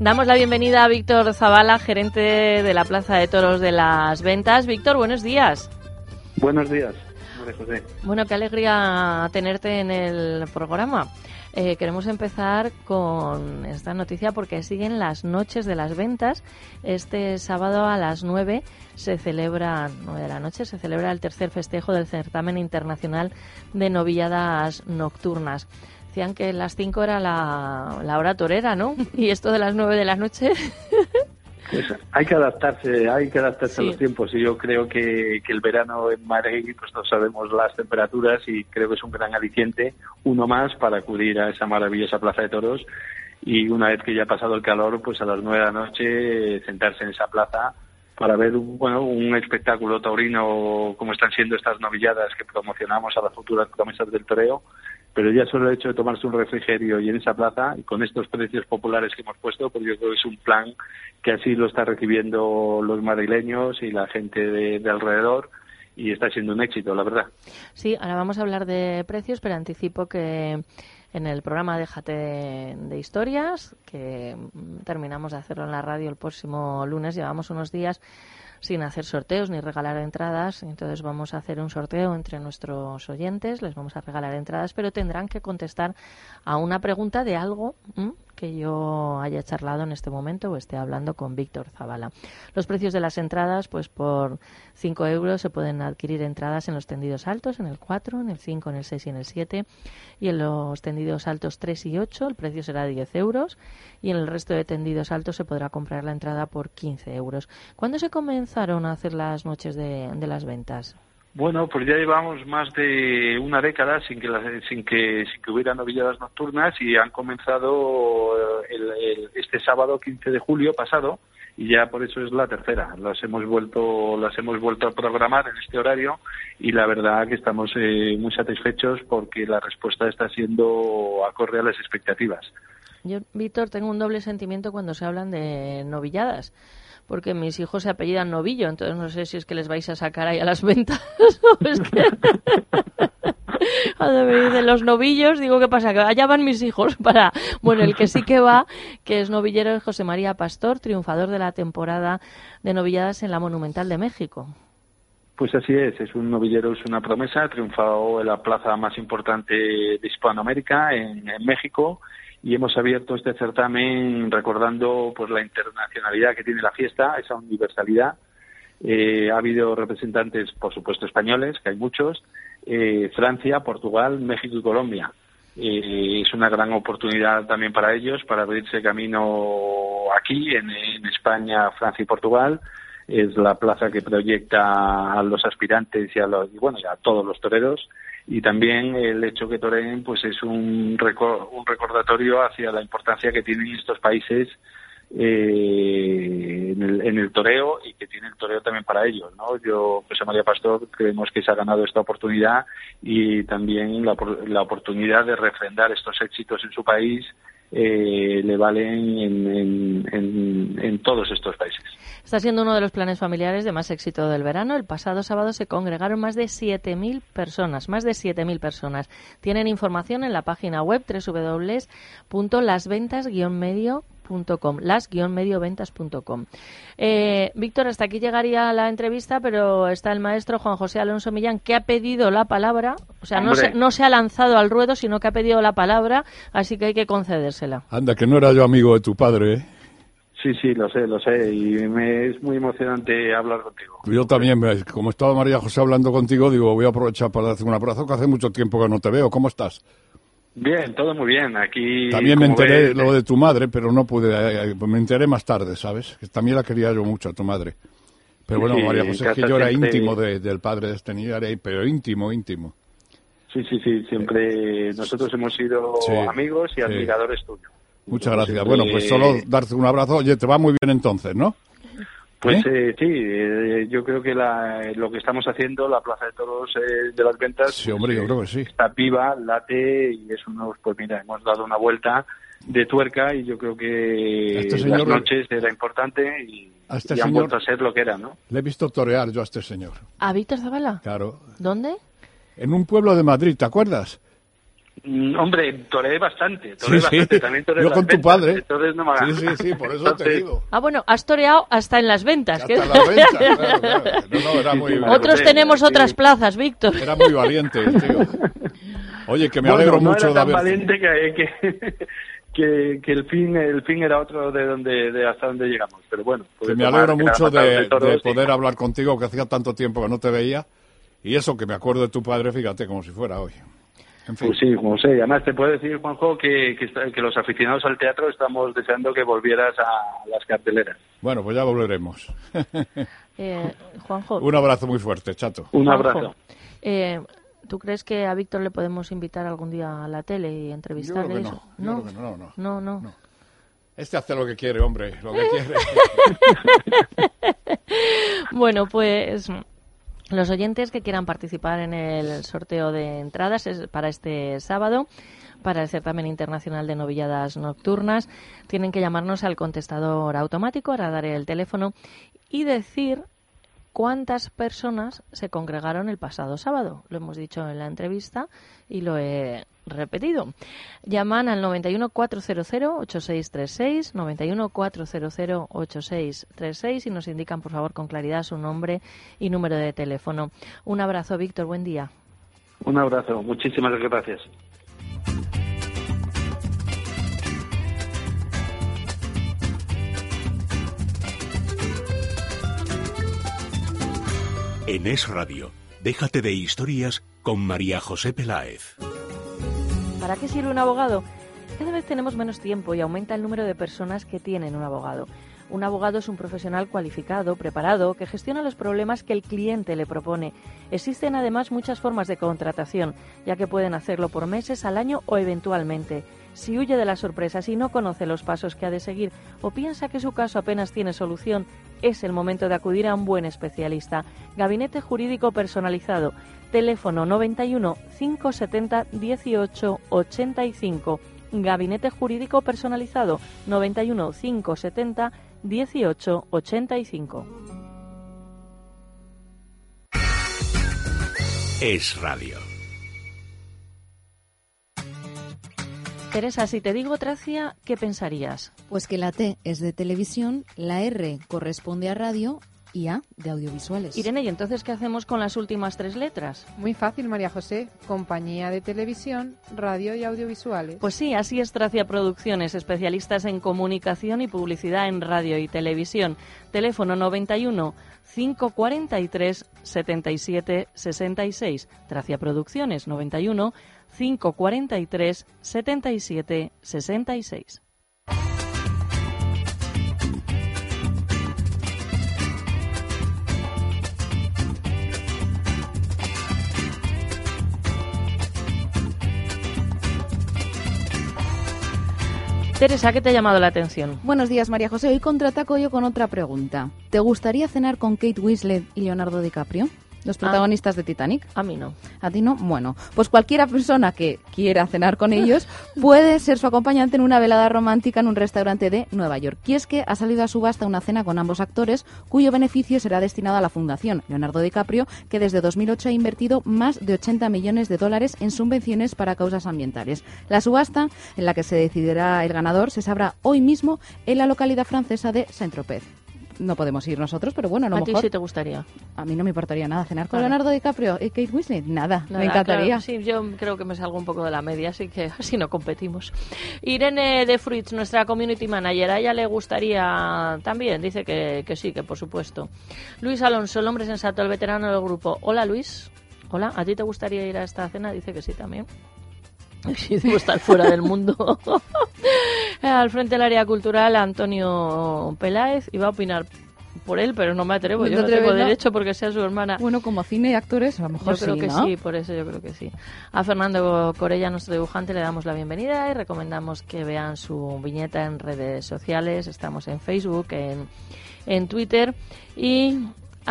Damos la bienvenida a Víctor Zavala, gerente de la Plaza de Toros de las Ventas. Víctor, buenos días. Buenos días, José. Bueno, qué alegría tenerte en el programa. Eh, queremos empezar con esta noticia porque siguen las noches de las ventas. Este sábado a las 9 se celebra, 9 de la noche, se celebra el tercer festejo del certamen internacional de novilladas nocturnas. Decían que las 5 era la, la hora torera, ¿no? Y esto de las 9 de la noche. Pues hay que adaptarse, hay que adaptarse Sí. a los tiempos y yo creo que, que el verano en Madrid, pues no sabemos las temperaturas y creo que es un gran aliciente, uno más para acudir a esa maravillosa plaza de toros y una vez que ya ha pasado el calor, pues a las nueve de la noche eh, sentarse en esa plaza para ver un, bueno, un espectáculo taurino como están siendo estas novilladas que promocionamos a las futuras promesas del toreo pero ya solo el hecho de tomarse un refrigerio y en esa plaza, y con estos precios populares que hemos puesto, pues yo creo que es un plan que así lo está recibiendo los madrileños y la gente de, de alrededor, y está siendo un éxito, la verdad. Sí, ahora vamos a hablar de precios, pero anticipo que en el programa Déjate de, historias, que terminamos de hacerlo en la radio el próximo lunes, llevamos unos días sin hacer sorteos ni regalar entradas, entonces vamos a hacer un sorteo entre nuestros oyentes, les vamos a regalar entradas, pero tendrán que contestar a una pregunta de algo. Que yo haya charlado en este momento o esté hablando con Víctor Zavala. Los precios de las entradas, pues por 5 euros se pueden adquirir entradas en los tendidos altos, en el 4, en el 5, en el 6 y en el 7, y en los tendidos altos 3 y 8 el precio será 10 euros, y en el resto de tendidos altos se podrá comprar la entrada por 15 euros. ¿Cuándo se comenzaron a hacer las noches de, de las ventas? Bueno, pues ya llevamos más de una década sin que, las- sin que, sin que hubiera novilladas nocturnas y han comenzado eh, el- este sábado 15 de julio pasado y ya por eso es la tercera. Las hemos vuelto, las hemos vuelto a programar en este horario y la verdad que estamos eh, muy satisfechos porque la respuesta está siendo acorde a las expectativas. Yo, Víctor, tengo un doble sentimiento cuando se hablan de novilladas, porque mis hijos se apellidan Novillo, entonces no sé si es que les vais a sacar ahí a las ventas o es que... Cuando me dicen los novillos, digo, ¿qué pasa? Que allá van mis hijos para... Bueno, el que sí que va, que es novillero, es José María Pastor, triunfador de la temporada de novilladas en la Monumental de México. Pues así es, es un novillero, es una promesa, ha triunfado en la plaza más importante de Hispanoamérica, en México, y hemos abierto este certamen recordando pues la internacionalidad que tiene la fiesta, esa universalidad. Eh, ha habido representantes, por supuesto, españoles, que hay muchos, eh, Francia, Portugal, México y Colombia. Eh, es una gran oportunidad también para ellos para abrirse camino aquí, en, en España, Francia y Portugal es la plaza que proyecta a los aspirantes y a los y bueno y a todos los toreros y también el hecho que toreen pues es un un recordatorio hacia la importancia que tienen estos países eh, en, el, en toreo y que tiene el toreo también para ellos no yo José María Pastor creemos que se ha ganado esta oportunidad y también la, la oportunidad de refrendar estos éxitos en su país eh, le valen en, en, en, en todos estos países Está siendo uno de los planes familiares de más éxito del verano. El pasado sábado se congregaron más de 7.000 personas, más de 7.000 personas. Tienen información en la página web www.lasventas-medio.com, las-medioventas.com. Eh, Víctor, hasta aquí llegaría la entrevista, pero está el maestro Juan José Alonso Millán, que ha pedido la palabra, o sea, no se, no se ha lanzado al ruedo, sino que ha pedido la palabra, así que hay que concedérsela. Anda, que no era yo amigo de tu padre, ¿eh? Sí, sí, lo sé, lo sé, y me es muy emocionante hablar contigo. Yo también, como estaba María José hablando contigo, digo, voy a aprovechar para darte un abrazo, que hace mucho tiempo que no te veo. ¿Cómo estás? Bien, todo muy bien. Aquí. También me enteré ves, lo de tu madre, pero no pude. eh, eh, Me enteré más tarde, ¿sabes? Que también la quería yo mucho a tu madre. Pero bueno, Sí, María José, es que yo era íntimo de- del padre de este niño, pero íntimo, íntimo. Sí, sí, sí. Siempre nosotros hemos sido Sí, amigos y sí. admiradores tuyos. Muchas gracias. Bueno, pues eh, solo darte un abrazo. Oye, te va muy bien entonces, ¿no? Pues ¿Eh? eh, sí, eh, yo creo que la- lo que estamos haciendo, la Plaza de Toros eh, de las Ventas, Sí, hombre, yo eh, creo que sí. está viva, late y es unos, pues mira, hemos dado una vuelta de tuerca y yo creo que Este señor- las noches era importante y, A este y han señor- vuelto a ser lo que era, ¿no? Le he visto torear yo a este señor. ¿A Víctor Zavala? Claro. ¿Dónde? En un pueblo de Madrid, ¿te acuerdas? Mm, hombre, toreé bastante, Sí, toreé sí. bastante, también toreé Yo las con tu ventas, padre. entonces no me hagas- Sí, sí, sí, por eso te Entonces, digo. Ah, bueno, has toreado hasta en las ventas. Hasta que- la venta, claro, claro. No, no, era muy, Otros Sí, tenemos otras plazas, Víctor. era muy valiente, tío. Oye, que me Bueno, alegro no mucho era de haber... valiente que, que, que, que el fin el fin era otro de donde de hasta donde llegamos pero bueno Que me alegro mucho de, toros de y- poder hablar contigo, que hacía tanto tiempo que no te veía. Y eso, que me acuerdo de tu padre, fíjate, como si fuera hoy. En fin. Pues sí, como sé. Y además te puedo decir, Juanjo, que, que, los aficionados al teatro estamos deseando que volvieras a las carteleras. Bueno, pues ya volveremos. Eh, Juanjo, Un abrazo muy fuerte, chato. Un Juanjo, abrazo. eh, ¿Tú crees que a Víctor le podemos invitar algún día a la tele y entrevistarle? Yo creo que eso? no, yo creo que no, no. no, no. No. Este hace lo que quiere, hombre, lo que quiere. Bueno, pues los oyentes que quieran participar en el sorteo de entradas es para este sábado para el certamen internacional de novilladas nocturnas tienen que llamarnos al contestador automático, ahora daré el teléfono y decir cuántas personas se congregaron el pasado sábado. Lo hemos dicho en la entrevista y lo he repetido. Llaman al 91 400 8636, 91 400 8636 y nos indican, por favor, con claridad su nombre y número de teléfono. Un abrazo, Víctor. Buen día. Un abrazo. Muchísimas gracias. En Es Radio, déjate de historias con María José Peláez. ¿Para qué sirve un abogado? Cada vez tenemos menos tiempo y aumenta el número de personas que tienen un abogado. Un abogado es un profesional cualificado, preparado, que gestiona los problemas que el cliente le propone. Existen además muchas formas de contratación, ya que pueden hacerlo por meses, al año o eventualmente. Si huye de las sorpresas y no conoce los pasos que ha de seguir o piensa que su caso apenas tiene solución, es el momento de acudir a un buen especialista. Gabinete Jurídico Personalizado. Teléfono 91 570 18 85. Gabinete Jurídico Personalizado 91 570 18 85. Es Radio. Teresa, si te digo Tracia, ¿qué pensarías? Pues que la T es de televisión, la R corresponde a radio y A de audiovisuales. Irene, ¿y entonces qué hacemos con las últimas tres letras? Muy fácil, María José. Compañía de televisión, radio y audiovisuales. Pues sí, así es Tracia Producciones, especialistas en comunicación y publicidad en radio y televisión. Teléfono 91 543 77 66. Tracia Producciones 91 543 77 66. Teresa, ¿qué te ha llamado la atención? Buenos días, María José. Hoy contraataco yo con otra pregunta. ¿Te gustaría cenar con Kate Winslet y Leonardo DiCaprio? Los protagonistas de Titanic. A mí no. ¿A ti no? Bueno, pues cualquiera persona que quiera cenar con ellos puede ser su acompañante en una velada romántica en un restaurante de Nueva York. Y es que ha salido a subasta una cena con ambos actores cuyo beneficio será destinado a la fundación Leonardo DiCaprio, que desde 2008 ha invertido más de 80 millones de dólares en subvenciones para causas ambientales. La subasta, en la que se decidirá el ganador, se sabrá hoy mismo en la localidad francesa de Saint-Tropez. No podemos ir nosotros, pero bueno, a lo a ti mejor sí te gustaría. a mí no me importaría nada cenar con Claro. Leonardo DiCaprio y Kate Winslet. Nada, Nada, me encantaría. claro, sí, yo creo que me salgo un poco de la media, así que así no competimos. Irene de Fruits, nuestra community manager, a ella le gustaría también, dice que, que sí, que por supuesto. Luis Alonso, el hombre sensato, el veterano del grupo. Hola Luis. Hola, ¿a ti te gustaría ir a esta cena? Dice que sí también. Sí, debo estar fuera del mundo. Al frente del área cultural, Antonio Peláez iba a opinar por él, pero no me atrevo. ¿No yo no tengo derecho porque sea su hermana. Bueno, como cine y actores, a lo mejor Yo creo sí, que ¿no? sí, por eso yo creo que sí. A Fernando Corella, nuestro dibujante, le damos la bienvenida y recomendamos que vean su viñeta en redes sociales. Estamos en Facebook, en, en Twitter y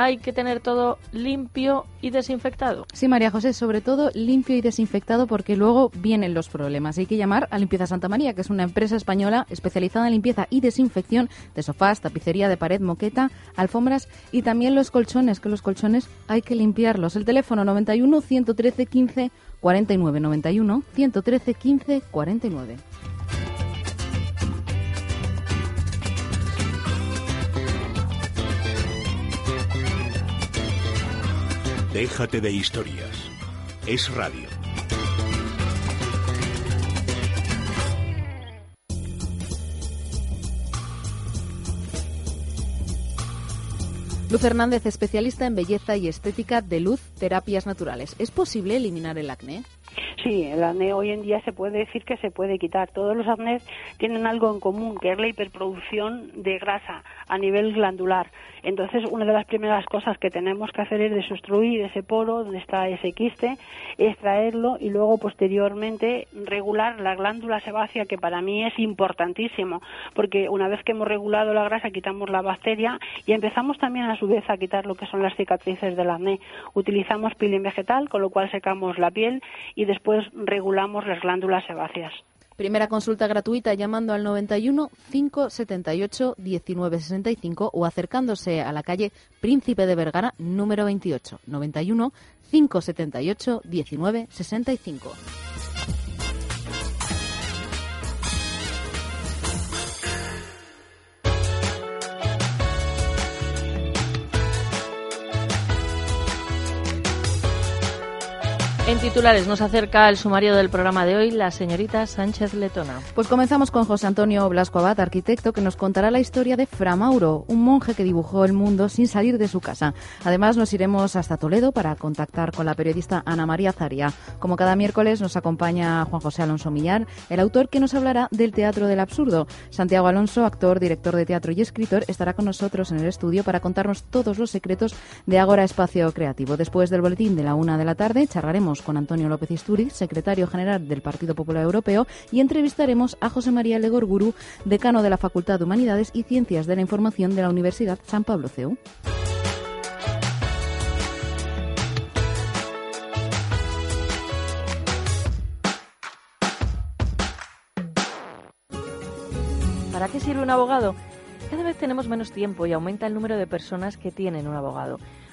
hay que tener todo limpio y desinfectado. Sí, María José, sobre todo limpio y desinfectado porque luego vienen los problemas. Hay que llamar a Limpieza Santa María, que es una empresa española especializada en limpieza y desinfección de sofás, tapicería de pared, moqueta, alfombras y también los colchones, que los colchones hay que limpiarlos. El teléfono 91 113 15 49 91 113 15 49. Déjate de historias. Es radio. Luz Hernández, especialista en belleza y estética de luz, terapias naturales. ¿Es posible eliminar el acné? Sí, el acné hoy en día se puede decir que se puede quitar. Todos los acnés tienen algo en común, que es la hiperproducción de grasa a nivel glandular. Entonces, una de las primeras cosas que tenemos que hacer es desobstruir ese poro donde está ese quiste, extraerlo y luego posteriormente regular la glándula sebácea, que para mí es importantísimo, porque una vez que hemos regulado la grasa quitamos la bacteria y empezamos también a su vez a quitar lo que son las cicatrices del acné. Utilizamos peeling vegetal, con lo cual secamos la piel y después regulamos las glándulas sebáceas. Primera consulta gratuita llamando al 91 578 1965 o acercándose a la calle Príncipe de Vergara número 28 91 578 1965. En titulares nos acerca el sumario del programa de hoy la señorita Sánchez Letona. Pues comenzamos con José Antonio Blasco Abad, arquitecto, que nos contará la historia de Fra Mauro, un monje que dibujó el mundo sin salir de su casa. Además, nos iremos hasta Toledo para contactar con la periodista Ana María Zaria. Como cada miércoles, nos acompaña Juan José Alonso Millar, el autor que nos hablará del teatro del absurdo. Santiago Alonso, actor, director de teatro y escritor, estará con nosotros en el estudio para contarnos todos los secretos de Agora Espacio Creativo. Después del boletín de la una de la tarde, charlaremos con Antonio López Istúriz, secretario general del Partido Popular Europeo, y entrevistaremos a José María Legorburu, decano de la Facultad de Humanidades y Ciencias de la Información de la Universidad San Pablo CEU. ¿Para qué sirve un abogado? Cada vez tenemos menos tiempo y aumenta el número de personas que tienen un abogado.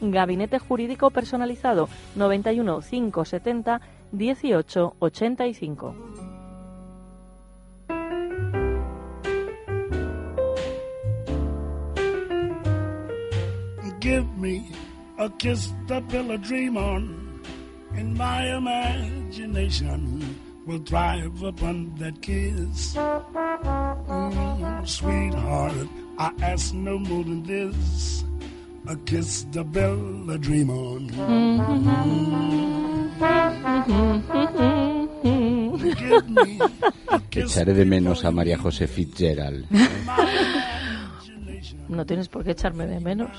Gabinete Jurídico Personalizado 91 570 18 85. Give me a kiss to build a dream on, and my imagination will thrive upon that kiss. Mm, sweetheart, I ask no more than this. A kiss to build a dream on. Give me a kiss Echaré de menos a María José Fitzgerald No tienes por qué echarme de menos.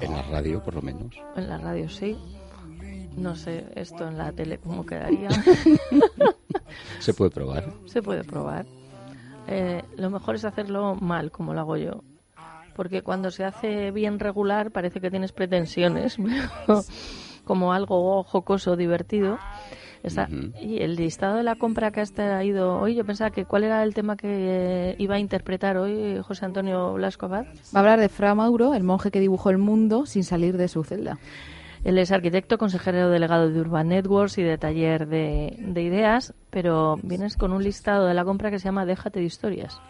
en la radio, por lo menos. En la radio sí. No sé esto en la tele cómo quedaría. Se puede probar. Se puede probar. Eh, lo mejor es hacerlo mal, como lo hago yo. Porque cuando se hace bien regular parece que tienes pretensiones, pero como algo jocoso, divertido. Está- Y el listado de la compra que has traído hoy, yo pensaba que cuál era el tema que eh, iba a interpretar hoy José Antonio Blasco Abad. Va a hablar de Fra Mauro, el monje que dibujó el mundo sin salir de su celda. Él es arquitecto, consejero delegado de Urban Networks y de taller de, de ideas, pero vienes con un listado de la compra que se llama Déjate de historias.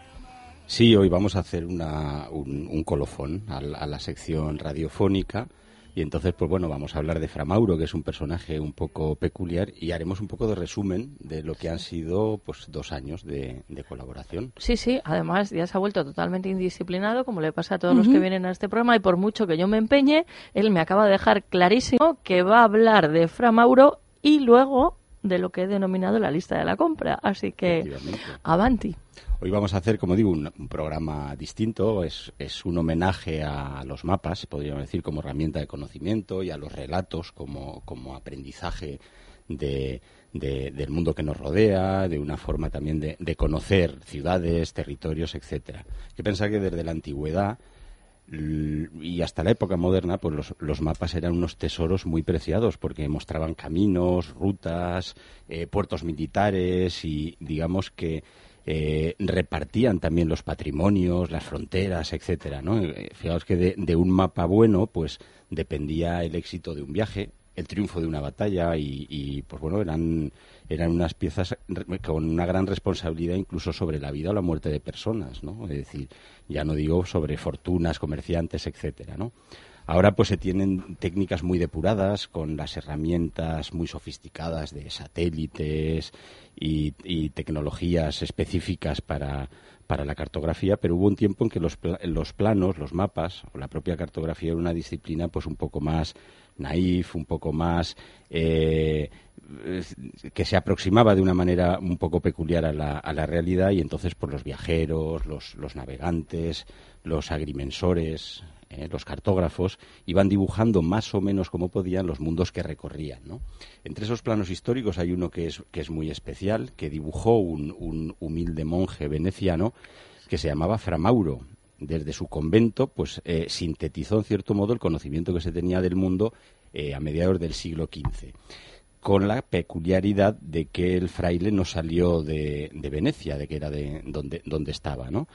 Sí, hoy vamos a hacer una, un, un colofón a la, a la sección radiofónica y entonces, pues bueno, vamos a hablar de Framauro, que es un personaje un poco peculiar, y haremos un poco de resumen de lo que han sido pues dos años de, de colaboración. Sí, sí, además ya se ha vuelto totalmente indisciplinado, como le pasa a todos los que vienen a este programa, y por mucho que yo me empeñe, él me acaba de dejar clarísimo que va a hablar de Framauro y luego de lo que he denominado la lista de la compra. Así que, avanti. Hoy vamos a hacer, como digo, un, programa distinto. Es, un homenaje a los mapas, podríamos decir, como herramienta de conocimiento y a los relatos como, aprendizaje de, de- del mundo que nos rodea, de una forma también de, conocer ciudades, territorios, etcétera. Que pensar que desde la antigüedad y hasta la época moderna, pues los, los mapas eran unos tesoros muy preciados porque mostraban caminos, rutas, eh, puertos militares y digamos que eh, repartían también los patrimonios, las fronteras, etcétera, ¿no? Eh, Fijaos que de, un mapa bueno, pues dependía el éxito de un viaje, el triunfo de una batalla y, y, pues bueno, eran, eran unas piezas con una gran responsabilidad incluso sobre la vida o la muerte de personas, ¿no? Es decir, ya no digo sobre fortunas, comerciantes, etcétera, ¿no? Ahora pues se tienen técnicas muy depuradas con las herramientas muy sofisticadas de satélites y, tecnologías específicas para, para la cartografía, pero hubo un tiempo en que los, los planos, los mapas o la propia cartografía era una disciplina pues un poco más naif, un poco más eh, que se aproximaba de una manera un poco peculiar a la, a la realidad y entonces por los viajeros, los, los navegantes, los agrimensores, eh, los cartógrafos iban dibujando más o menos como podían los mundos que recorrían. Entre esos planos históricos hay uno que es, que es muy especial, que dibujó un, humilde monje veneciano que se llamaba Framauro. Desde su convento, pues eh, sintetizó en cierto modo el conocimiento que se tenía del mundo eh, a mediados del siglo XV con la peculiaridad de que el fraile no salió de, de Venecia, de que era de donde, donde estaba, ¿no?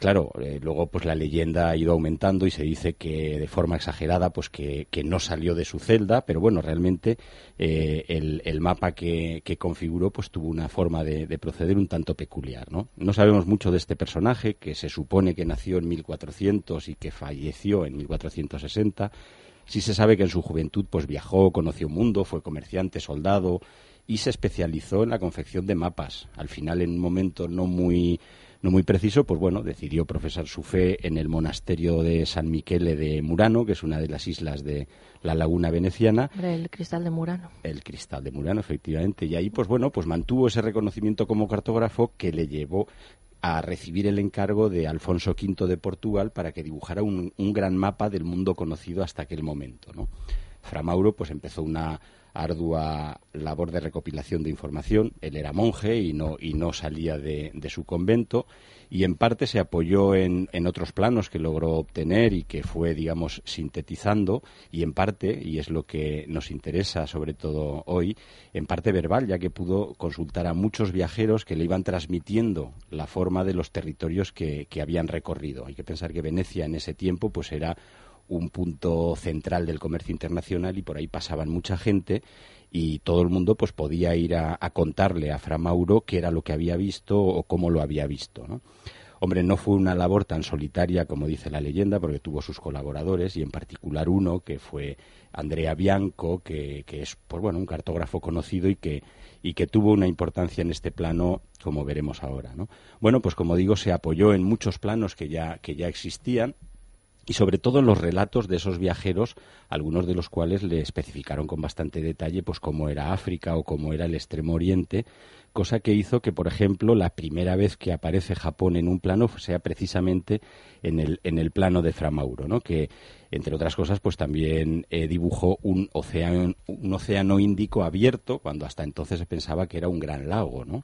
Claro, eh, luego pues la leyenda ha ido aumentando y se dice que de forma exagerada pues que, que no salió de su celda, pero bueno, realmente eh, el, el mapa que, que configuró pues tuvo una forma de, de proceder un tanto peculiar, ¿no? No sabemos mucho de este personaje, que se supone que nació en 1400 y que falleció en 1460. Sí se sabe que en su juventud pues viajó, conoció un mundo, fue comerciante, soldado y se especializó en la confección de mapas. Al final, en un momento no muy no muy preciso, pues bueno, decidió profesar su fe en el monasterio de San Michele de Murano, que es una de las islas de la laguna veneciana, el cristal de Murano. el cristal de Murano, efectivamente. Y ahí, pues bueno, pues mantuvo ese reconocimiento como cartógrafo que le llevó a recibir el encargo de Alfonso V de Portugal para que dibujara un, un gran mapa del mundo conocido hasta aquel momento, ¿no? Fra Mauro pues empezó una ardua labor de recopilación de información. Él era monje y no, y no salía de, de su convento y en parte se apoyó en, en otros planos que logró obtener y que fue, digamos, sintetizando y en parte, y es lo que nos interesa sobre todo hoy, en parte verbal, ya que pudo consultar a muchos viajeros que le iban transmitiendo la forma de los territorios que, que habían recorrido. Hay que pensar que Venecia en ese tiempo pues era un punto central del comercio internacional y por ahí pasaban mucha gente y todo el mundo pues podía ir a, contarle a Fra Mauro qué era lo que había visto o cómo lo había visto, ¿no? Hombre, no fue una labor tan solitaria como dice la leyenda, porque tuvo sus colaboradores y en particular uno que fue Andrea Bianco, que, que es pues bueno un cartógrafo conocido y que y que tuvo una importancia en este plano, como veremos ahora, ¿no? Bueno, pues como digo, se apoyó en muchos planos que ya que ya existían y sobre todo en los relatos de esos viajeros, algunos de los cuales le especificaron con bastante detalle pues cómo era África o cómo era el Extremo Oriente, cosa que hizo que, por ejemplo, la primera vez que aparece Japón en un plano sea precisamente en el, en el plano de Fra Mauro, ¿no? que, entre otras cosas, pues también eh, dibujó un océano, un océano Índico abierto, cuando hasta entonces se pensaba que era un gran lago, ¿no?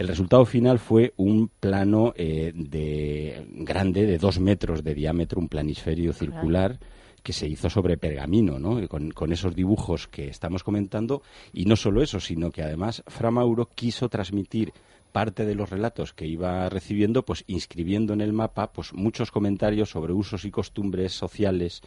El resultado final fue un plano eh, de grande, de dos metros de diámetro, un planisferio circular que se hizo sobre pergamino, ¿no? Con, con esos dibujos que estamos comentando. Y no solo eso, sino que además Fra Mauro quiso transmitir parte de los relatos que iba recibiendo, pues inscribiendo en el mapa pues muchos comentarios sobre usos y costumbres sociales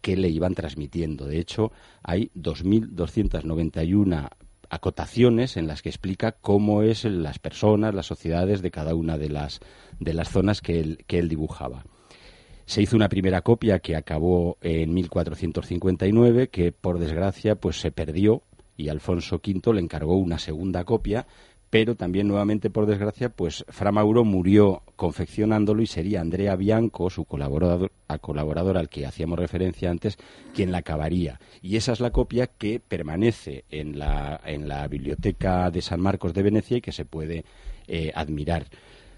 que le iban transmitiendo. De hecho, hay 2.291 acotaciones en las que explica cómo es las personas, las sociedades de cada una de las, de las zonas que él, que él dibujaba. Se hizo una primera copia que acabó en 1459, que por desgracia pues se perdió y Alfonso V le encargó una segunda copia pero también nuevamente por desgracia pues Fra Mauro murió confeccionándolo y sería Andrea Bianco su colaborador, al que hacíamos referencia antes quien la acabaría y esa es la copia que permanece en la, en la biblioteca de San Marcos de Venecia y que se puede eh, admirar.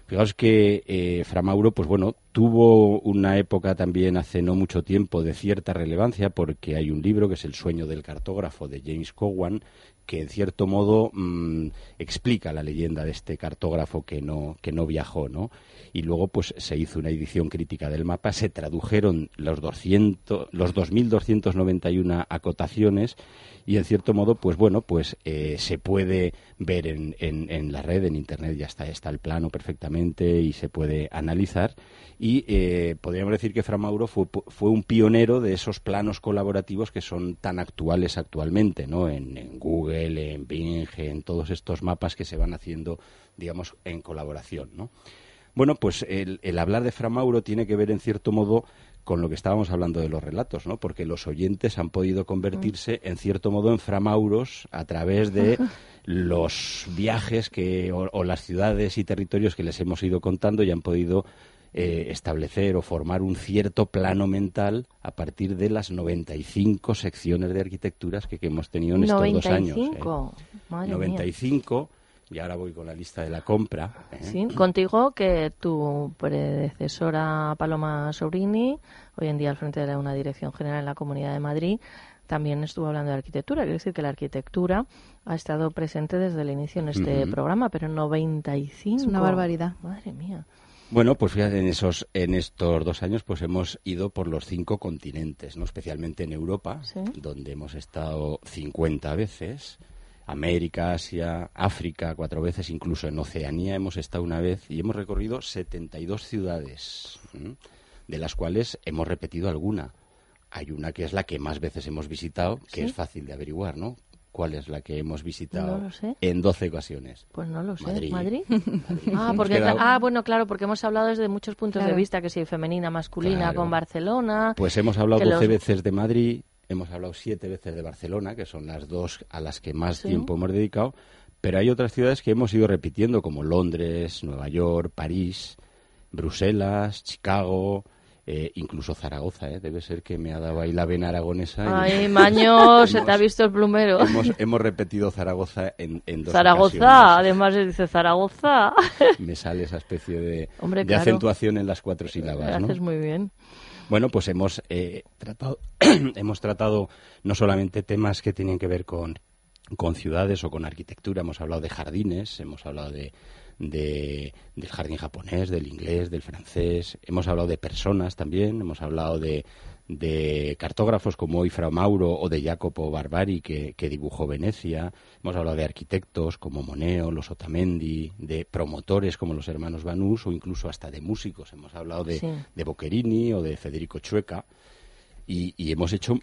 Fijaos que eh, Fra Mauro, pues bueno, tuvo una época también hace no mucho tiempo de cierta relevancia porque hay un libro que es El sueño del cartógrafo de James Cowan que en cierto modo mm, explica la leyenda de este cartógrafo que no, que no viajó, ¿no? Y luego pues se hizo una edición crítica del mapa, se tradujeron los 200, los 2.291 acotaciones y en cierto modo pues bueno, pues eh, se puede ver en, en, en, la red, en internet ya está, está el plano perfectamente y se puede analizar y eh, podríamos decir que Fra Mauro fue, fue un pionero de esos planos colaborativos que son tan actuales actualmente, ¿no? En, Google en Bing, en todos estos mapas que se van haciendo, digamos, en colaboración, ¿no? Bueno, pues el, hablar de Framauro tiene que ver, en cierto modo, con lo que estábamos hablando de los relatos, ¿no? Porque los oyentes han podido convertirse, en cierto modo, en framauros a través de los viajes que, o, las ciudades y territorios que les hemos ido contando y han podido eh, establecer o formar un cierto plano mental a partir de las 95 secciones de arquitecturas que, hemos tenido en estos dos años. 95, ¿eh? 95 y ahora voy con la lista de la compra. ¿eh? Sí, contigo que tu predecesora Paloma Sobrini, hoy en día al frente de una dirección general en la Comunidad de Madrid, también estuvo hablando de arquitectura. Quiere decir que la arquitectura ha estado presente desde el inicio en este programa, pero 95. Es una barbaridad. Madre mía. Bueno, pues fíjate, en, esos, en estos dos años pues hemos ido por los cinco continentes, no especialmente en Europa, donde hemos estado 50 veces, América, Asia, África cuatro veces, incluso en Oceanía hemos estado una vez y hemos recorrido 72 ciudades, de las cuales hemos repetido alguna. Hay una que es la que más veces hemos visitado, que es fácil de averiguar, ¿no? ¿Cuál es la que hemos visitado en 12 ocasiones? Pues no lo sé. ¿Madrid? Ah, porque, ah, bueno, claro, porque hemos hablado desde muchos puntos de vista, que si femenina, masculina, con Barcelona. Pues hemos hablado 12 veces de Madrid, hemos hablado 7 veces de Barcelona, que son las dos a las que más tiempo hemos dedicado, pero hay otras ciudades que hemos ido repitiendo, como Londres, Nueva York, París, Bruselas, Chicago, eh, incluso Zaragoza, ¿eh? debe ser que me ha dado ahí la vena aragonesa. Ay, Maño, se te ha visto el plumero. Hemos, repetido Zaragoza en, en dos Zaragoza, además se dice Zaragoza. Me sale esa especie de, de acentuación en las cuatro sílabas. Lo haces muy bien. Bueno, pues hemos, eh, tratado, hemos tratado no solamente temas que tienen que ver con, con ciudades o con arquitectura, hemos hablado de jardines, hemos hablado de de, del jardín japonés, del inglés, del francés. Hemos hablado de personas también, hemos hablado de, de cartógrafos como hoy Fra Mauro o de Jacopo Barbari, que, que, dibujó Venecia. Hemos hablado de arquitectos como Moneo, los Otamendi, de promotores como los hermanos Banús o incluso hasta de músicos. Hemos hablado de, de Boccherini o de Federico Chueca. Y, y hemos hecho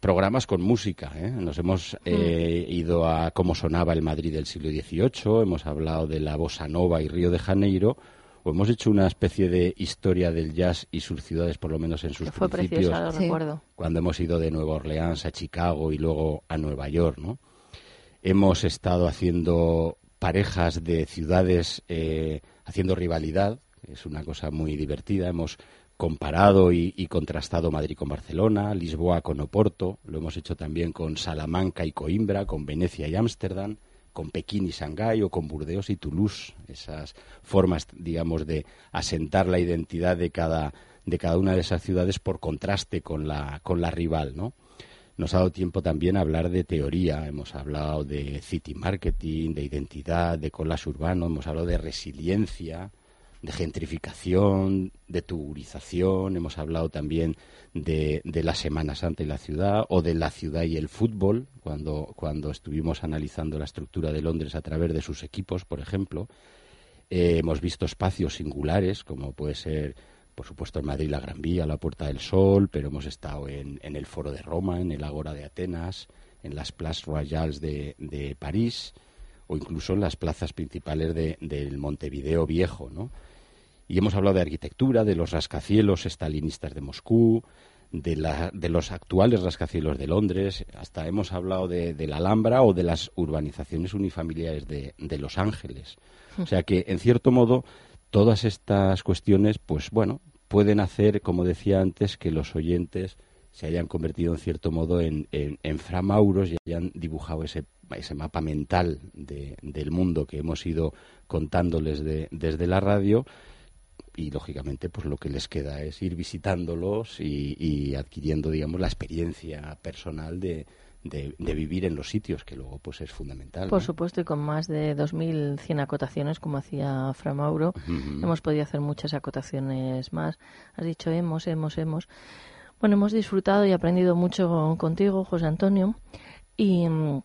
programas con música. ¿eh? Nos hemos eh, ido a cómo sonaba el Madrid del siglo XVIII, hemos hablado de la bossa nova y Río de Janeiro, o hemos hecho una especie de historia del jazz y sus ciudades, por lo menos en sus fue principios. recuerdo. Cuando hemos ido de Nueva Orleans a Chicago y luego a Nueva York, ¿no? Hemos estado haciendo parejas de ciudades eh, haciendo rivalidad, es una cosa muy divertida. Hemos comparado y, contrastado Madrid con Barcelona, Lisboa con Oporto, lo hemos hecho también con Salamanca y Coimbra, con Venecia y Ámsterdam, con Pekín y Shanghái o con Burdeos y Toulouse, esas formas, digamos, de asentar la identidad de cada, de cada una de esas ciudades por contraste con la, con la rival, ¿no? Nos ha dado tiempo también a hablar de teoría, hemos hablado de city marketing, de identidad, de collage urbano, hemos hablado de resiliencia, de gentrificación, de turización, hemos hablado también de, la Semana Santa y la ciudad, o de la ciudad y el fútbol, cuando, cuando estuvimos analizando la estructura de Londres a través de sus equipos, por ejemplo. Eh, hemos visto espacios singulares, como puede ser, por supuesto, en Madrid la Gran Vía, la Puerta del Sol, pero hemos estado en, en el Foro de Roma, en el Ágora de Atenas, en las Places Royales de París o incluso en las plazas principales de, del Montevideo Viejo, ¿no? Y hemos hablado de arquitectura, de los rascacielos estalinistas de Moscú, de, la, de los actuales rascacielos de Londres, hasta hemos hablado de, la Alhambra o de las urbanizaciones unifamiliares de, de Los Ángeles. O sea que, en cierto modo, todas estas cuestiones, pues bueno, pueden hacer, como decía antes, que los oyentes se hayan convertido en cierto modo en, en, en framauros y hayan dibujado ese, ese mapa mental de, del mundo que hemos ido contándoles de, desde la radio y lógicamente pues lo que les queda es ir visitándolos y, y adquiriendo digamos la experiencia personal de, de, de, vivir en los sitios, que luego pues es fundamental. Por ¿no? supuesto, y con más de 2.100 acotaciones, como hacía Fra Mauro, uh -huh. hemos podido hacer muchas acotaciones más. Has dicho hemos, hemos, hemos. Bueno, hemos disfrutado y aprendido mucho contigo, José Antonio, y mm,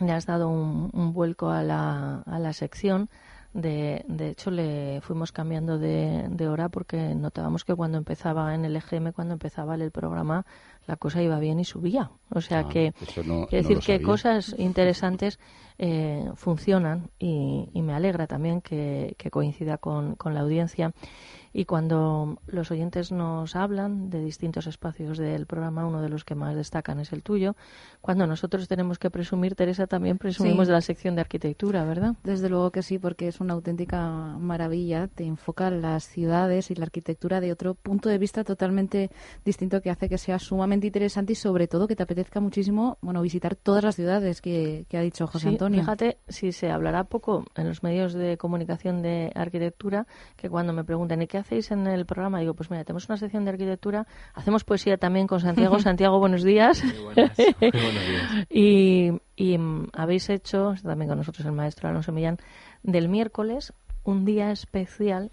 le has dado un, un vuelco a la, a la sección. De, de, hecho, le fuimos cambiando de, de, hora porque notábamos que cuando empezaba en el EGM, cuando empezaba el programa, la cosa iba bien y subía. O sea ah, que, no, es decir, no que cosas interesantes eh, funcionan y, y, me alegra también que, que coincida con, con la audiencia. Y cuando los oyentes nos hablan de distintos espacios del programa, uno de los que más destacan es el tuyo. Cuando nosotros tenemos que presumir, Teresa, también presumimos sí. de la sección de arquitectura, ¿verdad? Desde luego que sí, porque es una auténtica maravilla. Te enfoca las ciudades y la arquitectura de otro punto de vista totalmente distinto que hace que sea sumamente interesante y sobre todo que te apetezca muchísimo bueno, visitar todas las ciudades que, que ha dicho José sí, Antonio. Fíjate, si se hablará poco en los medios de comunicación de arquitectura, que cuando me preguntan ¿y qué hacéis en el programa? Digo, pues mira, tenemos una sección de arquitectura, hacemos poesía también con Santiago. Santiago, buenos días. Muy, buenas. Muy buenos días. y, y um, habéis hecho, también con nosotros el maestro Alonso Millán, del miércoles un día especial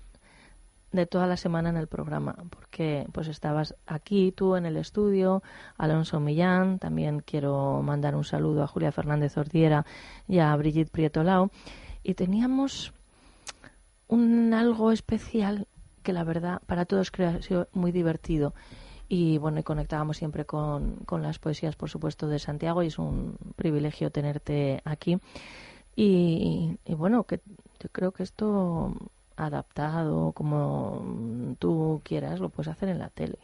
de toda la semana en el programa, porque pues estabas aquí tú en el estudio, Alonso Millán, también quiero mandar un saludo a Julia Fernández Ordiera y a Brigitte Prietolao, y teníamos un algo especial que la verdad para todos creo ha sido muy divertido. Y bueno y conectábamos siempre con, con las poesías por supuesto de Santiago y es un privilegio tenerte aquí. Y, y bueno que yo creo que esto adaptado como tú quieras lo puedes hacer en la tele.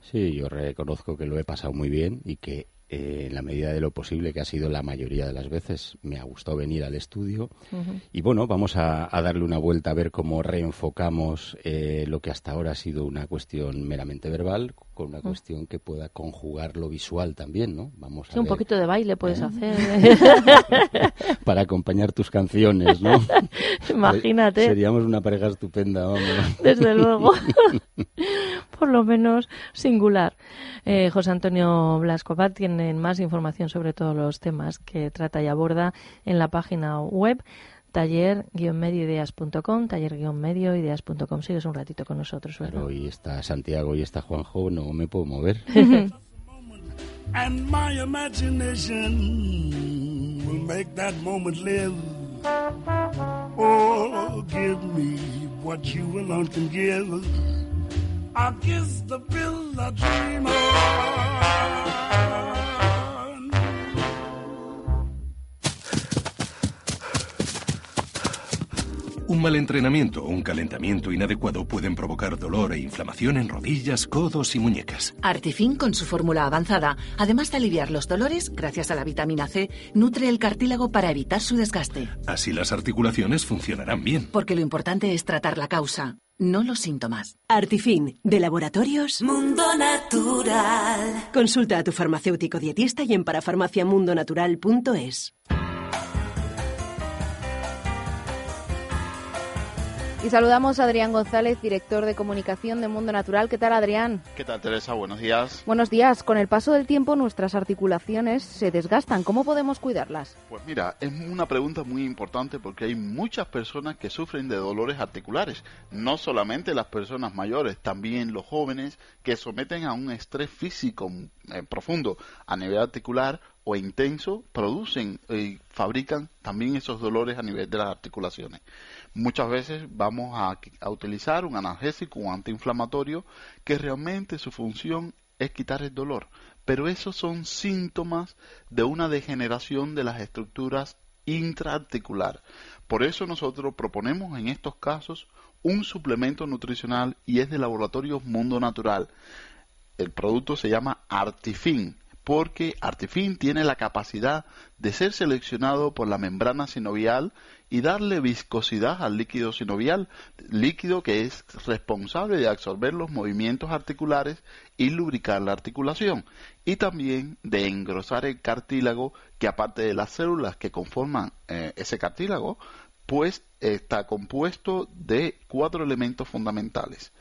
Sí yo reconozco que lo he pasado muy bien y que eh, en la medida de lo posible, que ha sido la mayoría de las veces, me ha gustado venir al estudio. Uh -huh. Y bueno, vamos a, a, darle una vuelta a ver cómo reenfocamos eh, lo que hasta ahora ha sido una cuestión meramente verbal con una -huh. cuestión que pueda conjugar lo visual también, ¿no? Vamos a sí, un ver. poquito de baile puedes ¿Eh? hacer. Para acompañar tus canciones, ¿no? Imagínate. Seríamos una pareja estupenda, vamos. Desde luego. Por lo menos singular. Eh, José Antonio Blasco tienen más información sobre todos los temas que trata y aborda en la página web taller-medioideas.com, taller-medioideas.com. Sigues un ratito con nosotros, ¿verdad? Claro, y está Santiago y está Juanjo, no me puedo mover. And my imagination will make that moment live. Oh, give me what you alone can give. I'll kiss the pill I dream on. Un mal entrenamiento o un calentamiento inadecuado pueden provocar dolor e inflamación en rodillas, codos y muñecas. Artifin, con su fórmula avanzada, además de aliviar los dolores, gracias a la vitamina C, nutre el cartílago para evitar su desgaste. Así las articulaciones funcionarán bien. Porque lo importante es tratar la causa, no los síntomas. Artifin, de laboratorios Mundo Natural. Consulta a tu farmacéutico dietista y en parafarmaciamundonatural.es. Y saludamos a Adrián González, director de comunicación de Mundo Natural. ¿Qué tal, Adrián? ¿Qué tal, Teresa? Buenos días. Buenos días. Con el paso del tiempo, nuestras articulaciones se desgastan. ¿Cómo podemos cuidarlas? Pues mira, es una pregunta muy importante porque hay muchas personas que sufren de dolores articulares. No solamente las personas mayores, también los jóvenes que someten a un estrés físico eh, profundo a nivel articular o intenso, producen y fabrican también esos dolores a nivel de las articulaciones muchas veces vamos a, utilizar un analgésico, un antiinflamatorio, que realmente su función es quitar el dolor, pero esos son síntomas de una degeneración de las estructuras intraarticular. Por eso nosotros proponemos en estos casos un suplemento nutricional y es de laboratorio Mundo Natural. El producto se llama Artifin porque Artifin tiene la capacidad de ser seleccionado por la membrana sinovial y darle viscosidad al líquido sinovial, líquido que es responsable de absorber los movimientos articulares y lubricar la articulación, y también de engrosar el cartílago, que aparte de las células que conforman eh, ese cartílago, pues está compuesto de cuatro elementos fundamentales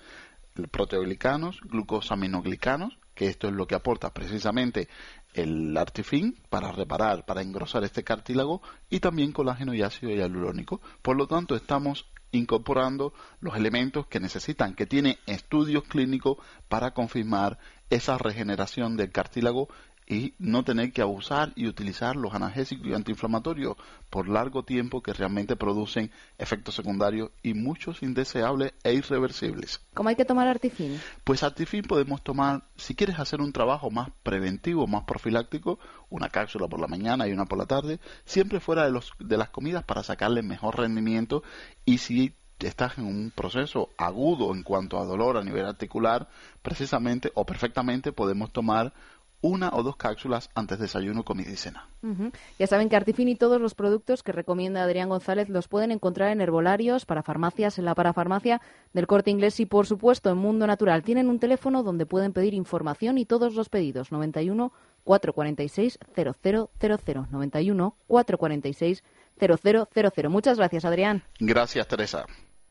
proteoglicanos, glucosaminoglicanos, que esto es lo que aporta precisamente el artifin para reparar, para engrosar este cartílago y también colágeno y ácido hialurónico. Por lo tanto, estamos incorporando los elementos que necesitan, que tiene estudios clínicos para confirmar esa regeneración del cartílago y no tener que abusar y utilizar los analgésicos y antiinflamatorios por largo tiempo que realmente producen efectos secundarios y muchos indeseables e irreversibles. ¿Cómo hay que tomar Artifin? Pues Artifin podemos tomar, si quieres hacer un trabajo más preventivo, más profiláctico, una cápsula por la mañana y una por la tarde, siempre fuera de, los, de las comidas para sacarle mejor rendimiento y si estás en un proceso agudo en cuanto a dolor a nivel articular, precisamente o perfectamente podemos tomar una o dos cápsulas antes de desayuno, comida y cena. Ya saben que Artifin y todos los productos que recomienda Adrián González los pueden encontrar en herbolarios, para farmacias, en la parafarmacia del Corte Inglés y, por supuesto, en Mundo Natural. Tienen un teléfono donde pueden pedir información y todos los pedidos. 91 446 0000. 91 446 0000. Muchas gracias, Adrián. Gracias, Teresa.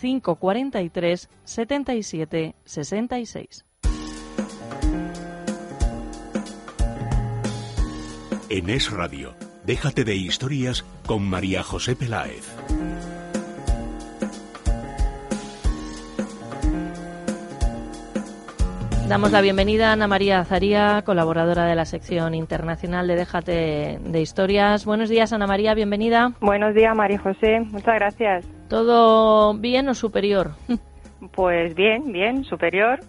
543 77 66. En Es Radio, déjate de historias con María José Peláez. Damos la bienvenida a Ana María Azaría, colaboradora de la sección internacional de Déjate de Historias. Buenos días, Ana María, bienvenida. Buenos días, María José. Muchas gracias. ¿Todo bien o superior? Pues bien, bien, superior,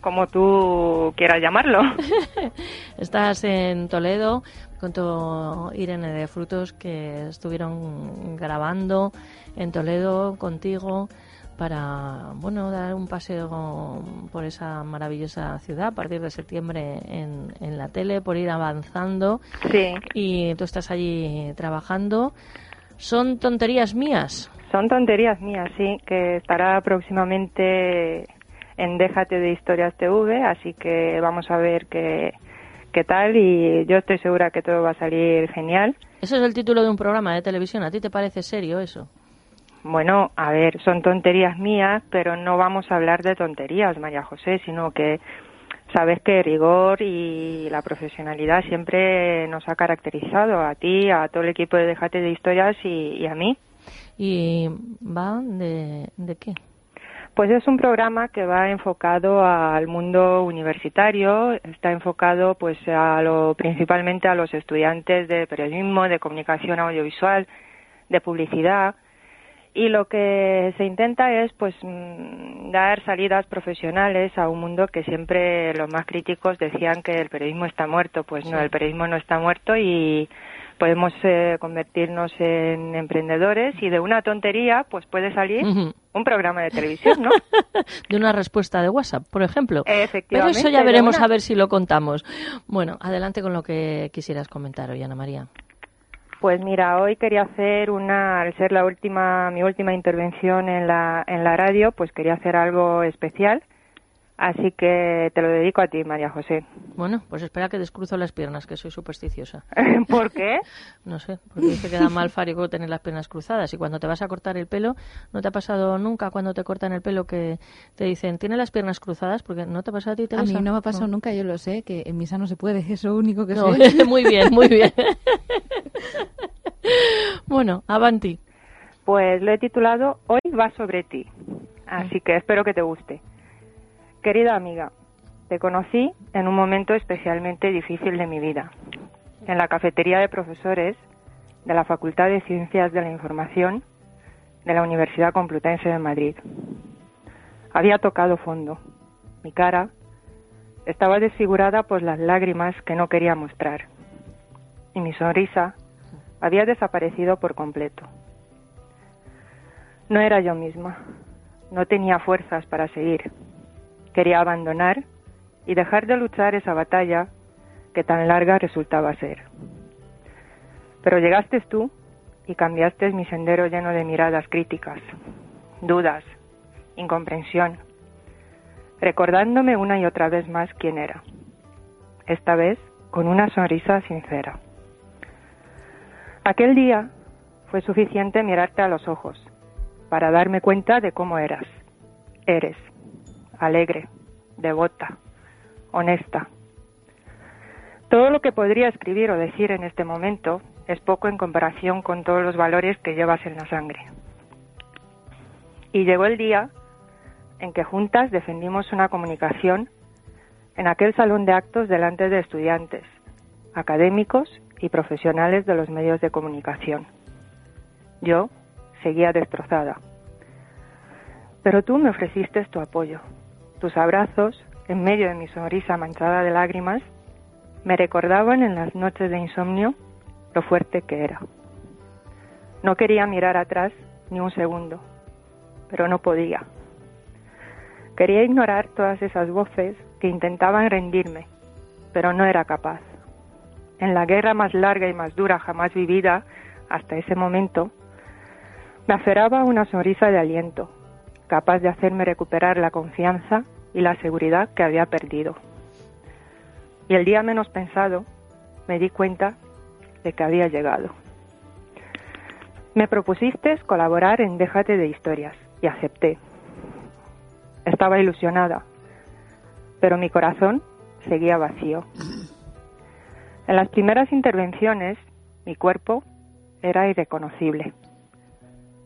como tú quieras llamarlo. Estás en Toledo con tu Irene de Frutos que estuvieron grabando en Toledo contigo para bueno dar un paseo por esa maravillosa ciudad a partir de septiembre en, en la tele, por ir avanzando. Sí. Y tú estás allí trabajando. ¿Son tonterías mías? Son tonterías mías, sí, que estará próximamente en Déjate de Historias TV, así que vamos a ver qué, qué tal y yo estoy segura que todo va a salir genial. Eso es el título de un programa de televisión. ¿A ti te parece serio eso? Bueno, a ver, son tonterías mías, pero no vamos a hablar de tonterías, María José, sino que sabes que rigor y la profesionalidad siempre nos ha caracterizado a ti, a todo el equipo de Déjate de Historias y, y a mí. ¿Y va de, de qué? Pues es un programa que va enfocado al mundo universitario, está enfocado pues a lo, principalmente a los estudiantes de periodismo, de comunicación audiovisual, de publicidad y lo que se intenta es pues mm, dar salidas profesionales a un mundo que siempre los más críticos decían que el periodismo está muerto, pues no, el periodismo no está muerto y podemos eh, convertirnos en emprendedores y de una tontería pues puede salir un programa de televisión, ¿no? de una respuesta de WhatsApp, por ejemplo. Pero Efectivamente. eso ya veremos una. a ver si lo contamos. Bueno, adelante con lo que quisieras comentar hoy, Ana María. Pues mira, hoy quería hacer una, al ser la última, mi última intervención en la, en la radio, pues quería hacer algo especial. Así que te lo dedico a ti, María José. Bueno, pues espera que descruzo las piernas, que soy supersticiosa. ¿Por qué? No sé, porque dice que da mal fárico tener las piernas cruzadas. Y cuando te vas a cortar el pelo, ¿no te ha pasado nunca cuando te cortan el pelo que te dicen, tiene las piernas cruzadas? Porque no te ha pasado a ti, A mí Teresa? no me ha pasado nunca, yo lo sé, que en misa no se puede, es lo único que No, sé. muy bien, muy bien. bueno, avanti. Pues lo he titulado Hoy va sobre ti. Así que espero que te guste. Querida amiga, te conocí en un momento especialmente difícil de mi vida. En la cafetería de profesores de la Facultad de Ciencias de la Información de la Universidad Complutense de Madrid. Había tocado fondo. Mi cara estaba desfigurada por las lágrimas que no quería mostrar. Y mi sonrisa había desaparecido por completo. No era yo misma. No tenía fuerzas para seguir. Quería abandonar y dejar de luchar esa batalla que tan larga resultaba ser. Pero llegaste tú y cambiaste mi sendero lleno de miradas críticas, dudas, incomprensión, recordándome una y otra vez más quién era. Esta vez con una sonrisa sincera. Aquel día fue suficiente mirarte a los ojos para darme cuenta de cómo eras. Eres alegre, devota, honesta. Todo lo que podría escribir o decir en este momento es poco en comparación con todos los valores que llevas en la sangre. Y llegó el día en que juntas defendimos una comunicación en aquel salón de actos delante de estudiantes, académicos y profesionales de los medios de comunicación. Yo seguía destrozada. Pero tú me ofreciste tu apoyo. Tus abrazos, en medio de mi sonrisa manchada de lágrimas, me recordaban en las noches de insomnio lo fuerte que era. No quería mirar atrás ni un segundo, pero no podía. Quería ignorar todas esas voces que intentaban rendirme, pero no era capaz. En la guerra más larga y más dura jamás vivida hasta ese momento, me aferraba una sonrisa de aliento, capaz de hacerme recuperar la confianza y la seguridad que había perdido. Y el día menos pensado, me di cuenta de que había llegado. Me propusiste colaborar en Déjate de Historias y acepté. Estaba ilusionada, pero mi corazón seguía vacío. En las primeras intervenciones, mi cuerpo era irreconocible.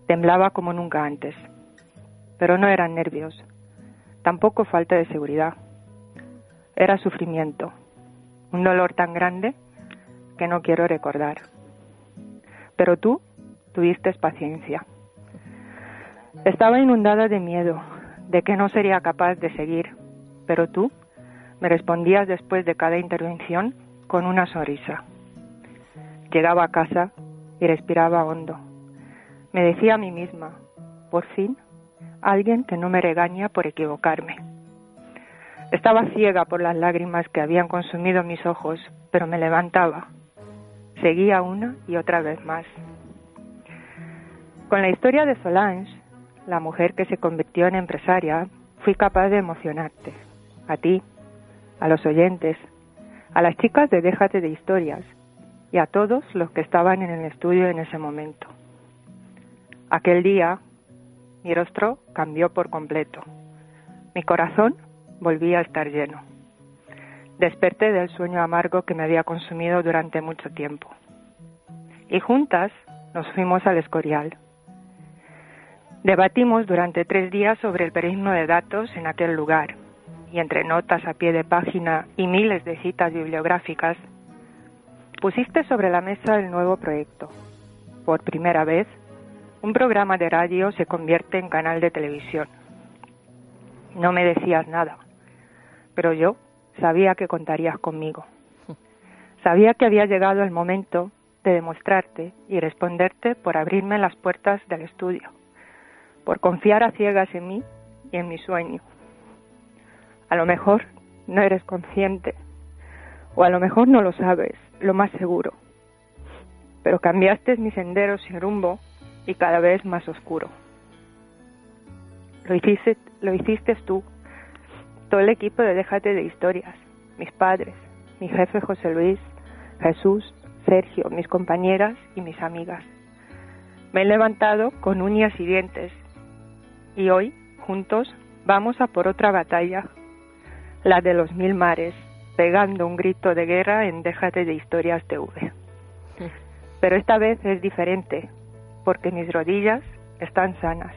Temblaba como nunca antes, pero no eran nervios, tampoco falta de seguridad. Era sufrimiento, un dolor tan grande que no quiero recordar. Pero tú tuviste paciencia. Estaba inundada de miedo, de que no sería capaz de seguir, pero tú me respondías después de cada intervención con una sonrisa. Llegaba a casa y respiraba hondo. Me decía a mí misma, por fin, alguien que no me regaña por equivocarme. Estaba ciega por las lágrimas que habían consumido mis ojos, pero me levantaba. Seguía una y otra vez más. Con la historia de Solange, la mujer que se convirtió en empresaria, fui capaz de emocionarte. A ti, a los oyentes, a las chicas de Déjate de Historias y a todos los que estaban en el estudio en ese momento. Aquel día, mi rostro cambió por completo. Mi corazón volvía a estar lleno. Desperté del sueño amargo que me había consumido durante mucho tiempo. Y juntas nos fuimos al Escorial. Debatimos durante tres días sobre el periodismo de datos en aquel lugar, y entre notas a pie de página y miles de citas bibliográficas, pusiste sobre la mesa el nuevo proyecto. Por primera vez, un programa de radio se convierte en canal de televisión. No me decías nada, pero yo sabía que contarías conmigo. Sabía que había llegado el momento de demostrarte y responderte por abrirme las puertas del estudio, por confiar a ciegas en mí y en mi sueño. A lo mejor no eres consciente, o a lo mejor no lo sabes, lo más seguro. pero cambiaste mi sendero sin rumbo y cada vez más oscuro. Lo hiciste, lo hiciste tú, todo el equipo de Déjate de Historias, mis padres, mi jefe José Luis, Jesús, Sergio, mis compañeras y mis amigas. Me he levantado con uñas y dientes y hoy, juntos, vamos a por otra batalla, la de los mil mares, pegando un grito de guerra en Déjate de Historias TV. Pero esta vez es diferente, porque mis rodillas están sanas,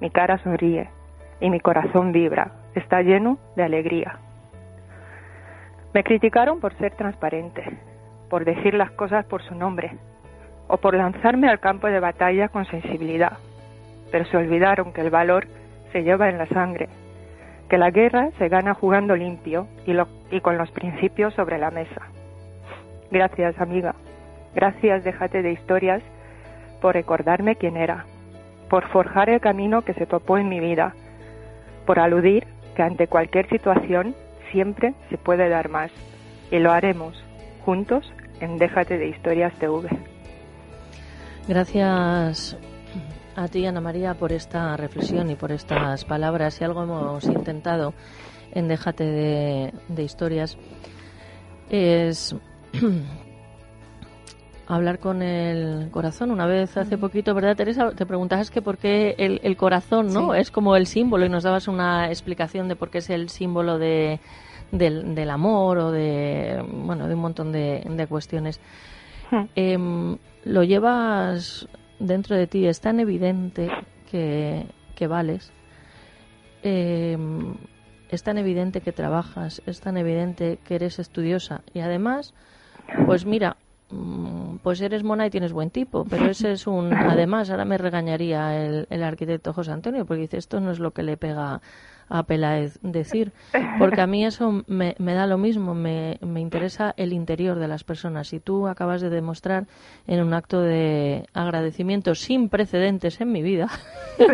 mi cara sonríe y mi corazón vibra, está lleno de alegría. Me criticaron por ser transparente, por decir las cosas por su nombre, o por lanzarme al campo de batalla con sensibilidad, pero se olvidaron que el valor se lleva en la sangre, que la guerra se gana jugando limpio y, con los principios sobre la mesa. Gracias, amiga. Gracias, déjate de historias, por recordarme quién era, por forjar el camino que se topó en mi vida, por aludir que ante cualquier situación siempre se puede dar más. Y lo haremos juntos en Déjate de Historias TV. Gracias a ti, Ana María, por esta reflexión y por estas palabras. Si algo hemos intentado en Déjate de, de Historias es hablar con el corazón. Una vez hace poquito, ¿verdad, Teresa? Te preguntabas que por qué el, corazón, ¿no? Es como el símbolo y nos dabas una explicación de por qué es el símbolo de, del, amor o de, bueno, de un montón de, cuestiones. Hmm. Em, lo llevas dentro de ti, es tan evidente que, que vales. Em, es tan evidente que trabajas, es tan evidente que eres estudiosa y además, pues mira, Mm, pues eres mona y tienes buen tipo, pero ese es un... Además, ahora me regañaría el, el arquitecto José Antonio, porque dice, esto no es lo que le pega a Peláez decir, porque a mí eso me, me da lo mismo, me, me, interesa el interior de las personas. Y tú acabas de demostrar en un acto de agradecimiento sin precedentes en mi vida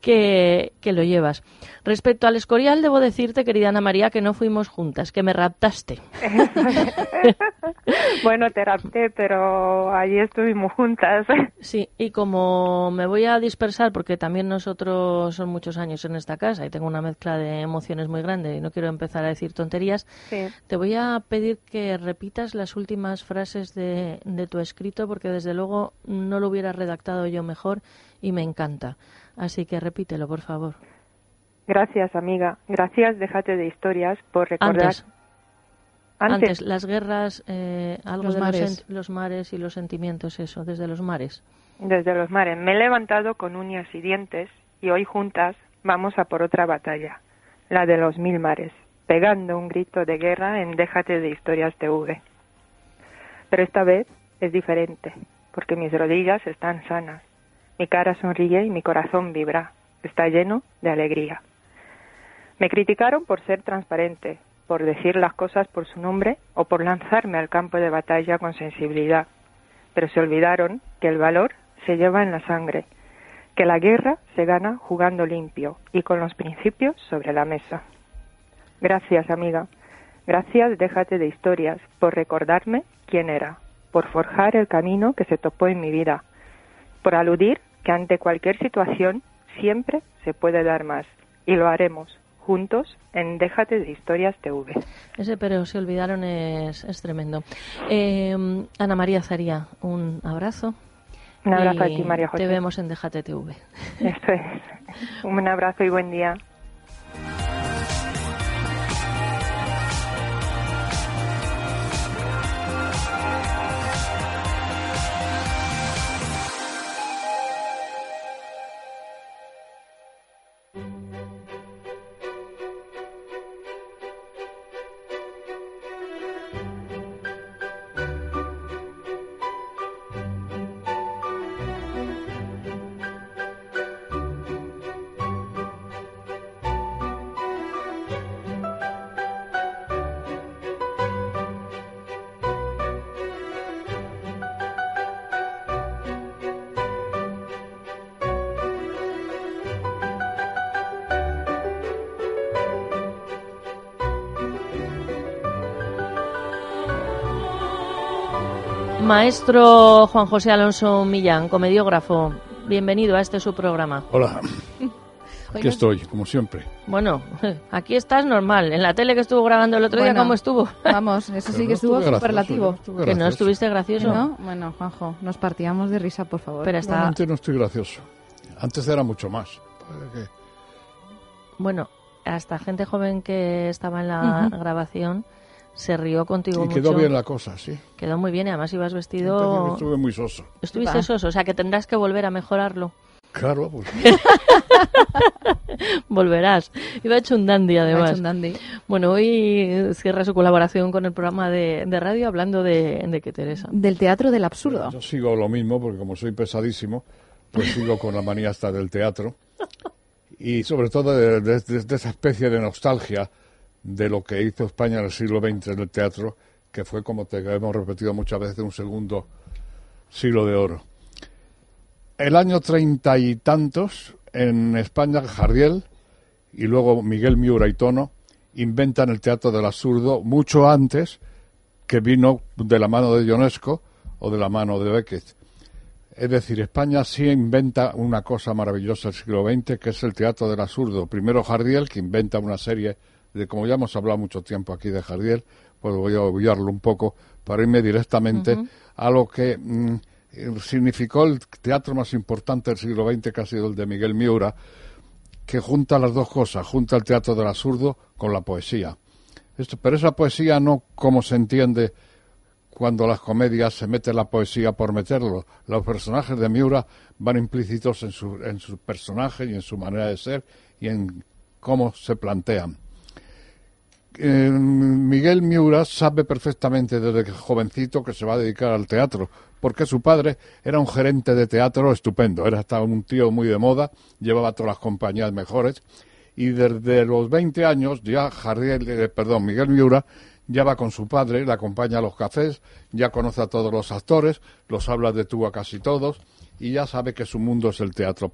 que, que lo llevas. Respecto al Escorial, debo decirte, querida Ana María, que no fuimos juntas, que me raptaste. bueno, te rapté, pero allí estuvimos juntas. sí, y como me voy a dispersar, porque también nosotros son muchos años en esta casa y tengo una mezcla de emociones muy grande y no quiero empezar a decir tonterías, te voy a pedir que repitas las últimas frases de, de tu escrito, porque desde luego no lo hubiera redactado yo mejor y me encanta. Así que repítelo, por favor. Gracias, amiga. Gracias, déjate de historias por recordar. Antes, las guerras, eh, algo los de mares. Los, mares y los sentimientos, eso, desde los mares. Desde los mares. Me he levantado con uñas y dientes y hoy juntas vamos a por otra batalla, la de los mil mares, pegando un grito de guerra en Déjate de Historias TV. Pero esta vez es diferente, porque mis rodillas están sanas, mi cara sonríe y mi corazón vibra, está lleno de alegría. Me criticaron por ser transparente, por decir las cosas por su nombre o por lanzarme al campo de batalla con sensibilidad, pero se olvidaron que el valor se lleva en la sangre, que la guerra se gana jugando limpio y con los principios sobre la mesa. Gracias, amiga. Gracias, déjate de historias, por recordarme quién era, por forjar el camino que se topó en mi vida, por aludir que ante cualquier situación siempre se puede dar más, y lo haremos juntos en Déjate de Historias TV. Ese pero se olvidaron es, es tremendo. Eh, Ana María Zaría, un abrazo. Un abrazo a ti, María José. Te vemos en Déjate TV. Eso es. Un abrazo y buen día. Maestro Juan José Alonso Millán, comediógrafo, bienvenido a este su programa. Hola. Aquí estoy, como siempre. Bueno, aquí estás normal. En la tele que estuvo grabando el otro día, ¿cómo estuvo? Vamos, eso sí que estuvo superlativo. Que no estuviste gracioso. ¿No? Bueno, Juanjo, nos partíamos de risa, por favor. Pero está... Realmente no estoy gracioso. Antes era mucho más. Que- Bueno, hasta gente joven que estaba en la grabación se rió contigo Y mucho. quedó bien la cosa, sí. Quedó muy bien y además ibas vestido... Estuve muy soso. Estuviste Va. soso, o sea que tendrás que volver a mejorarlo. Claro, pues Volverás. Iba hecho un dandy, además. hecho un dandy. Bueno, hoy cierra su colaboración con el programa de, de radio hablando de, de qué, Teresa. Del teatro del absurdo. yo sigo lo mismo porque como soy pesadísimo, pues sigo con la manía hasta del teatro. Y sobre todo de, de- de- de esa especie de nostalgia de lo que hizo España en el siglo XX en el teatro, que fue, como te hemos repetido muchas veces, un segundo siglo de oro. El año treinta y tantos, en España, Jardiel y luego Miguel Miura y Tono inventan el teatro del absurdo mucho antes que vino de la mano de Ionesco o de la mano de Beckett. Es decir, España sí inventa una cosa maravillosa del siglo XX, que es el teatro del absurdo. Primero Jardiel, que inventa una serie de, como ya hemos hablado mucho tiempo aquí de Jardiel, pues voy a obviarlo un poco para irme directamente a lo que mm, significó el teatro más importante del siglo XX, que ha sido el de Miguel Miura, que junta las dos cosas, junta el teatro del absurdo con la poesía. Esto, pero esa poesía no como se entiende cuando las comedias se mete la poesía por meterlo. Los personajes de Miura van implícitos en su, en su personaje y en su manera de ser y en cómo se plantean. Eh, Miguel Miura sabe perfectamente desde jovencito que se va a dedicar al teatro, porque su padre era un gerente de teatro estupendo, era hasta un tío muy de moda, llevaba todas las compañías mejores, y desde los 20 años ya Jardiel, eh, perdón, Miguel Miura ya va con su padre, le acompaña a los cafés, ya conoce a todos los actores, los habla de tú a casi todos, y ya sabe que su mundo es el teatro.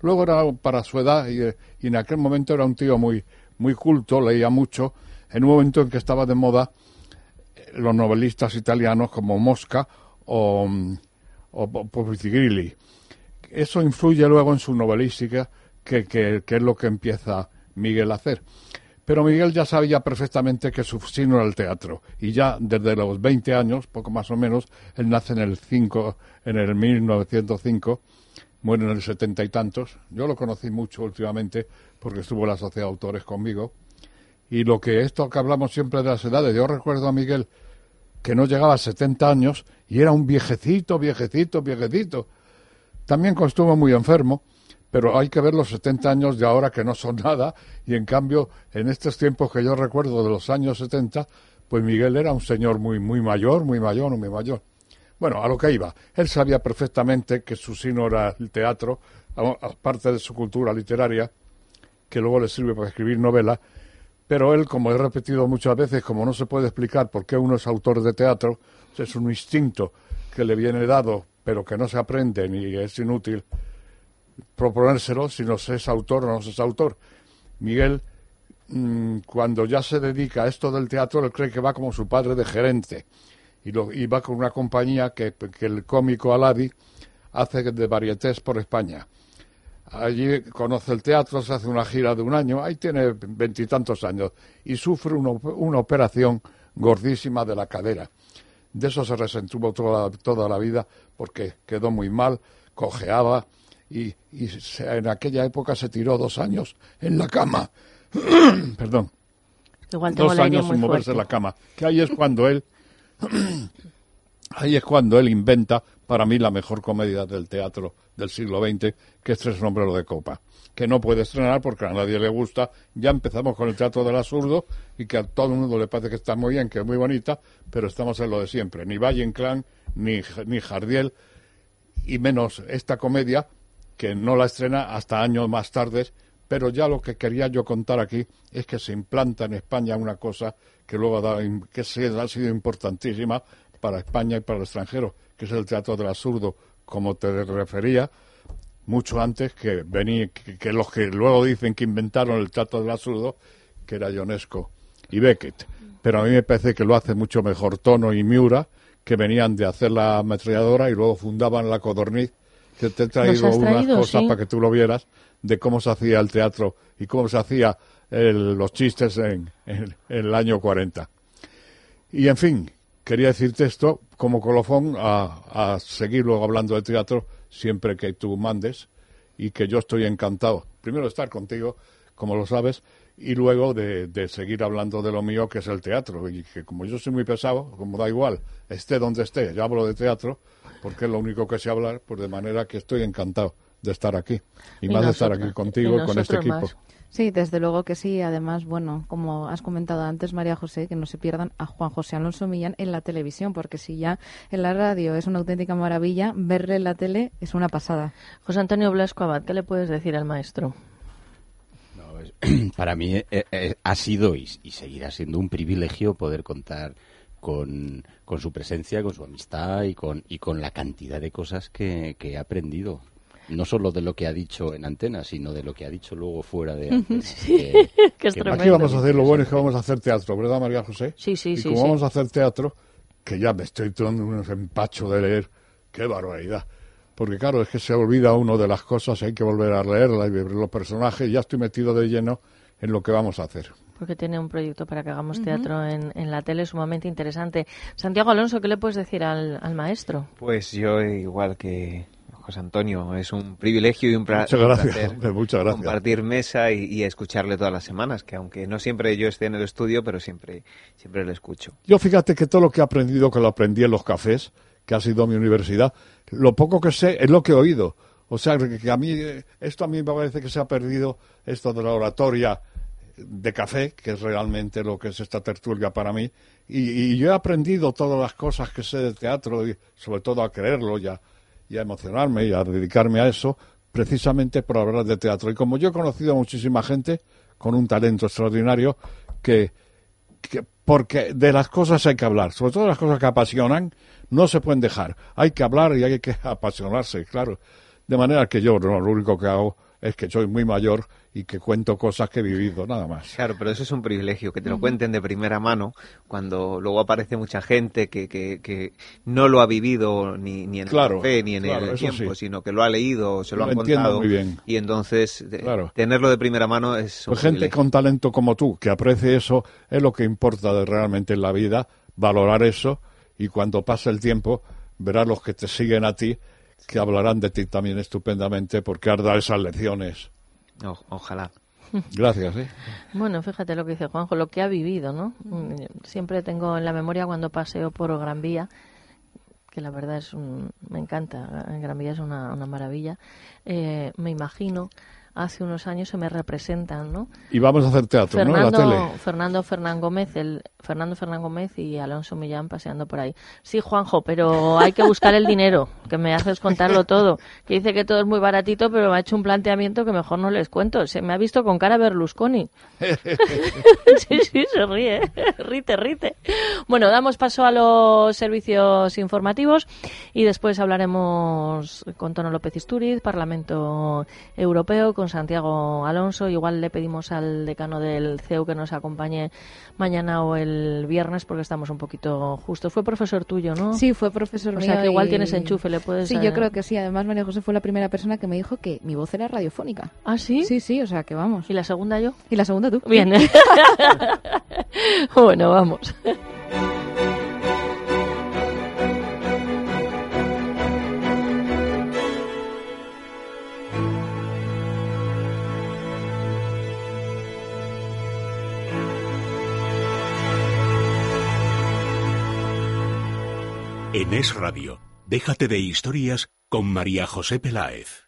Luego era para su edad eh, y en aquel momento era un tío muy, muy culto, leía mucho, en un momento en que estaba de moda eh, los novelistas italianos como Mosca o, mm, o. Eso influye luego en su novelística, que, es lo que empieza Miguel a hacer. Pero Miguel ya sabía perfectamente que su signo era el teatro. Y ya desde los 20 años, poco más o menos, él nace en el 5, en el 1905, muere en el setenta y tantos. Yo lo conocí mucho últimamente porque estuvo la Sociedad de Autores conmigo. Y lo que esto que hablamos siempre de las edades, yo recuerdo a Miguel que no llegaba a 70 años y era un viejecito, viejecito, viejecito. También estuvo muy enfermo, pero hay que ver los 70 años de ahora que no son nada y en cambio en estos tiempos que yo recuerdo de los años 70, pues Miguel era un señor muy muy mayor, muy mayor, muy mayor. Bueno, a lo que iba, él sabía perfectamente que su sino era el teatro, aparte de su cultura literaria, que luego le sirve para escribir novelas, pero él, como he repetido muchas veces, como no se puede explicar por qué uno es autor de teatro, es un instinto que le viene dado, pero que no se aprende ni es inútil proponérselo si no se es autor o no se es autor. Miguel, mm, cuando ya se dedica a esto del teatro, él cree que va como su padre de gerente y, lo, y va con una compañía que, que el cómico Aladi hace de varietés por España. Allí conoce el teatro, se hace una gira de un año, ahí tiene veintitantos años y sufre una, una operación gordísima de la cadera. De eso se resentuvo toda, toda la vida porque quedó muy mal, cojeaba y, y se- en aquella época se tiró dos años en la cama. Perdón. Igual Dos años sin moverse en la cama. Que ahí es cuando él Ahí es cuando él inventa, para mí, la mejor comedia del teatro del siglo XX, que es Tres Sombreros de Copa, que no puede estrenar porque a nadie le gusta. Ya empezamos con el teatro del absurdo y que a todo el mundo le parece que está muy bien, que es muy bonita, pero estamos en lo de siempre. Ni Valle Inclán, ni, ni Jardiel, y menos esta comedia, que no la estrena hasta años más tarde, pero ya lo que quería yo contar aquí es que se implanta en España una cosa que luego ha dado- que ha sido importantísima para España y para el extranjero, que es el teatro del absurdo, como te refería, mucho antes que que, que los que luego dicen que inventaron el teatro del absurdo, que era Ionesco y Beckett. Pero a mí me parece que lo hace mucho mejor Tono y Miura que venían de hacer la ametralladora y luego fundaban la Codorniz, que te he traído unas cosas sí. para que tú lo vieras, de cómo se hacía el teatro y cómo se hacía el- los chistes en, el año 40. Y en fin, quería decirte esto como colofón a, a seguir luego hablando de teatro siempre que tú mandes y que yo estoy encantado, primero de estar contigo, como lo sabes, y luego de, de seguir hablando de lo mío que es el teatro. Y que como yo soy muy pesado, como da igual, esté donde esté, yo hablo de teatro, porque es lo único que sé hablar, pues de manera que estoy encantado de estar aquí. Y, Y más de estar aquí contigo y con este equipo. más. Sí, desde luego que sí. Además, bueno, como has comentado antes, María José, que no se pierdan a Juan José Alonso Millán en la televisión, porque si ya en la radio es una auténtica maravilla, verle en la tele es una pasada. José Antonio Blasco Abad, ¿qué le puedes decir al maestro? Para mí eh, eh, ha sido y, y seguirá siendo un privilegio poder contar con, con su presencia, con su amistad y con, y con la cantidad de cosas que, que he aprendido. No solo de lo que ha dicho en antena, sino de lo que ha dicho luego fuera de antena. Sí, que- que es que- tremendo. Aquí vamos a hacer lo bueno es que vamos a hacer teatro, ¿verdad, María José? Sí, sí, y sí, como sí. vamos a hacer teatro, que ya me estoy dando un empacho de leer, qué barbaridad. Porque claro, es que se olvida uno de las cosas, hay que volver a leerla y ver los personajes, y ya estoy metido de lleno en lo que vamos a hacer. Porque tiene un proyecto para que hagamos teatro en, en la tele sumamente interesante. Santiago Alonso, ¿qué le puedes decir al, al maestro? Pues yo, igual que José Antonio, es un privilegio y un, Muchas gracias, placer hombre, muchas gracias. compartir mesa y, y escucharle todas las semanas, que aunque no siempre yo esté en el estudio, pero siempre, siempre le escucho. Yo fíjate que todo lo que he aprendido, que lo aprendí en los cafés, que ha sido mi universidad, lo poco que sé es lo que he oído. O sea, que, a mí, eh, esto a mí me parece que se ha perdido, esto de la oratoria de café, que es realmente lo que es esta tertulia para mí. Y, y yo he aprendido todas las cosas que sé de teatro, y sobre todo a creerlo y a, y a emocionarme y a dedicarme a eso, precisamente por hablar de teatro. Y como yo he conocido a muchísima gente con un talento extraordinario, que, que- porque de las cosas hay que hablar, sobre todo las cosas que apasionan, no se pueden dejar. Hay que hablar y hay que apasionarse, claro. De manera que yo lo único que hago es que soy muy mayor y que cuento cosas que he vivido, nada más. Claro, pero eso es un privilegio, que te lo Ujú. cuenten de primera mano, cuando luego aparece mucha gente que, que, que no lo ha vivido ni, ni en Claro, el café ni en claro, el tiempo, sí. sino que lo ha leído, se lo, Lo han entiendo contado. muy bien. Y entonces, Claro. tenerlo de primera mano es un Pues gente con talento como tú, que aprecie eso, es lo que importa de- realmente en la vida, valorar eso, y cuando pase el tiempo, verás los que te siguen a ti, que hablarán de ti también estupendamente, porque has dado esas lecciones. O- ojalá. Gracias, ¿eh? Bueno, fíjate lo que dice Juanjo, lo que ha vivido, ¿no? Mm, Siempre tengo en la memoria cuando paseo por Gran Vía, que la verdad es un, me encanta, Gran Vía es una, una maravilla. Eh, me imagino, hace unos años se me representan, ¿no? Y vamos a hacer teatro, ¿no? En la Fernando, tele. Fernando Fernán Gómez, el Fernando Fernán Gómez y Alonso Millán paseando por ahí. Sí, Juanjo, pero hay que buscar el dinero, que me haces contarlo todo. Que dice que todo es muy baratito, pero me ha hecho un planteamiento que mejor no les cuento. Se me ha visto con cara Berlusconi. sí, sí, se ríe. rite, rite. Bueno, damos paso a los servicios informativos y después hablaremos con Tono López Isturiz, Parlamento Europeo, con Santiago Alonso. Igual le pedimos al decano del CEU que nos acompañe mañana o el viernes porque estamos un poquito justos. Fue profesor tuyo, ¿no? Sí, fue profesor O mío sea que igual y- tienes enchufe, le puedes... Sí, yo creo que sí. Además, María José fue la primera persona que me dijo que mi voz era radiofónica. ¿Ah, sí? Sí, sí, o sea que vamos. ¿Y la segunda yo? Y la segunda tú. Bien. bueno, vamos. En Es Radio, déjate de historias con María José Peláez.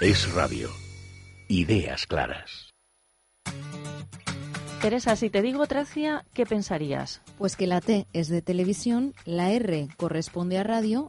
Es Radio. Ideas claras. Teresa, si te digo Tracia, ¿qué pensarías? Pues que la T es de televisión, la R corresponde a radio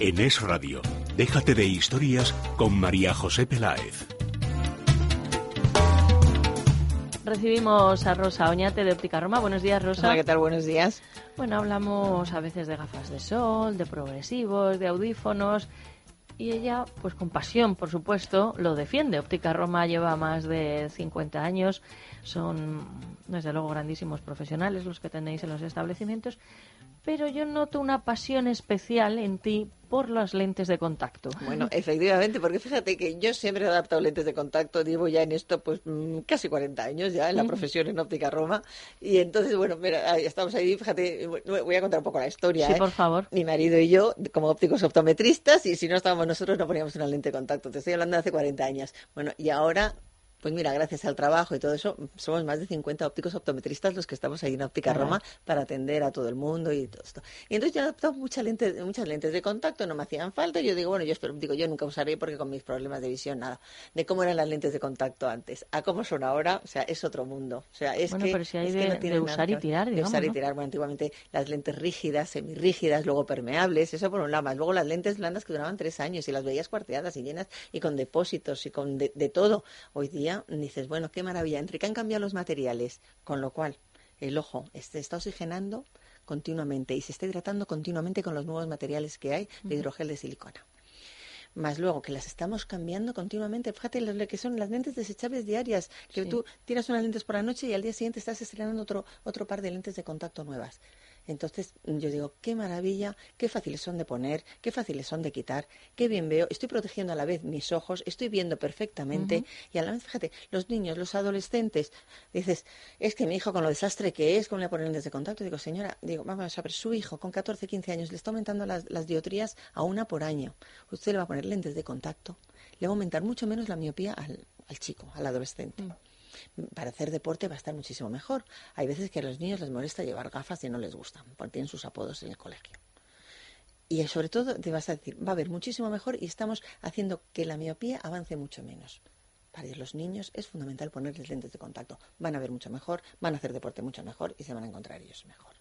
En Es Radio, déjate de historias con María José Peláez. Recibimos a Rosa Oñate de Óptica Roma. Buenos días, Rosa. Hola, ¿qué tal? Buenos días. Bueno, hablamos a veces de gafas de sol, de progresivos, de audífonos. Y ella, pues con pasión, por supuesto, lo defiende. Óptica Roma lleva más de 50 años. Son, desde luego, grandísimos profesionales los que tenéis en los establecimientos pero yo noto una pasión especial en ti por las lentes de contacto. Bueno, efectivamente, porque fíjate que yo siempre he adaptado lentes de contacto, llevo ya en esto pues mm, casi 40 años ya en la profesión en óptica Roma y entonces, bueno, mira, estamos ahí, fíjate, voy a contar un poco la historia. Sí, ¿eh? por favor. Mi marido y yo, como ópticos optometristas, y si no estábamos nosotros no poníamos una lente de contacto, te estoy hablando de hace 40 años. Bueno, y ahora pues mira, gracias al trabajo y todo eso, somos más de 50 ópticos optometristas los que estamos ahí en Óptica Roma para atender a todo el mundo y todo esto. Y entonces yo he adaptado muchas lentes, muchas lentes de contacto, no me hacían falta. Yo digo, bueno, yo espero, digo, yo nunca usaré porque con mis problemas de visión nada. De cómo eran las lentes de contacto antes, a cómo son ahora, o sea, es otro mundo. O sea, es bueno, que, pero si hay es de, que no tiene de usar y tirar, digamos, De usar y tirar. Bueno, antiguamente las lentes rígidas, semirrígidas, luego permeables, eso por un lado más. Luego las lentes blandas que duraban tres años y las veías cuarteadas y llenas y con depósitos y con de, de todo. Hoy día dices, bueno, qué maravilla, entre que han cambiado los materiales, con lo cual el ojo se está oxigenando continuamente y se está hidratando continuamente con los nuevos materiales que hay de hidrogel de silicona. Más luego que las estamos cambiando continuamente. Fíjate lo que son las lentes desechables diarias, que Sí. tú tiras unas lentes por la noche y al día siguiente estás estrenando otro, otro par de lentes de contacto nuevas. Entonces yo digo, qué maravilla, qué fáciles son de poner, qué fáciles son de quitar, qué bien veo, estoy protegiendo a la vez mis ojos, estoy viendo perfectamente y a la vez, fíjate, los niños, los adolescentes, dices, es que mi hijo con lo desastre que es, con le poner lentes de contacto, digo, señora, digo, vamos a ver, su hijo con 14, 15 años le está aumentando las, las diotrías a una por año. Usted le va a poner lentes de contacto, le va a aumentar mucho menos la miopía al, al chico, al adolescente. Para hacer deporte va a estar muchísimo mejor. Hay veces que a los niños les molesta llevar gafas y no les gustan, porque tienen sus apodos en el colegio. Y sobre todo te vas a decir, va a haber muchísimo mejor y estamos haciendo que la miopía avance mucho menos. Para los niños es fundamental ponerles lentes de contacto. Van a ver mucho mejor, van a hacer deporte mucho mejor y se van a encontrar ellos mejor.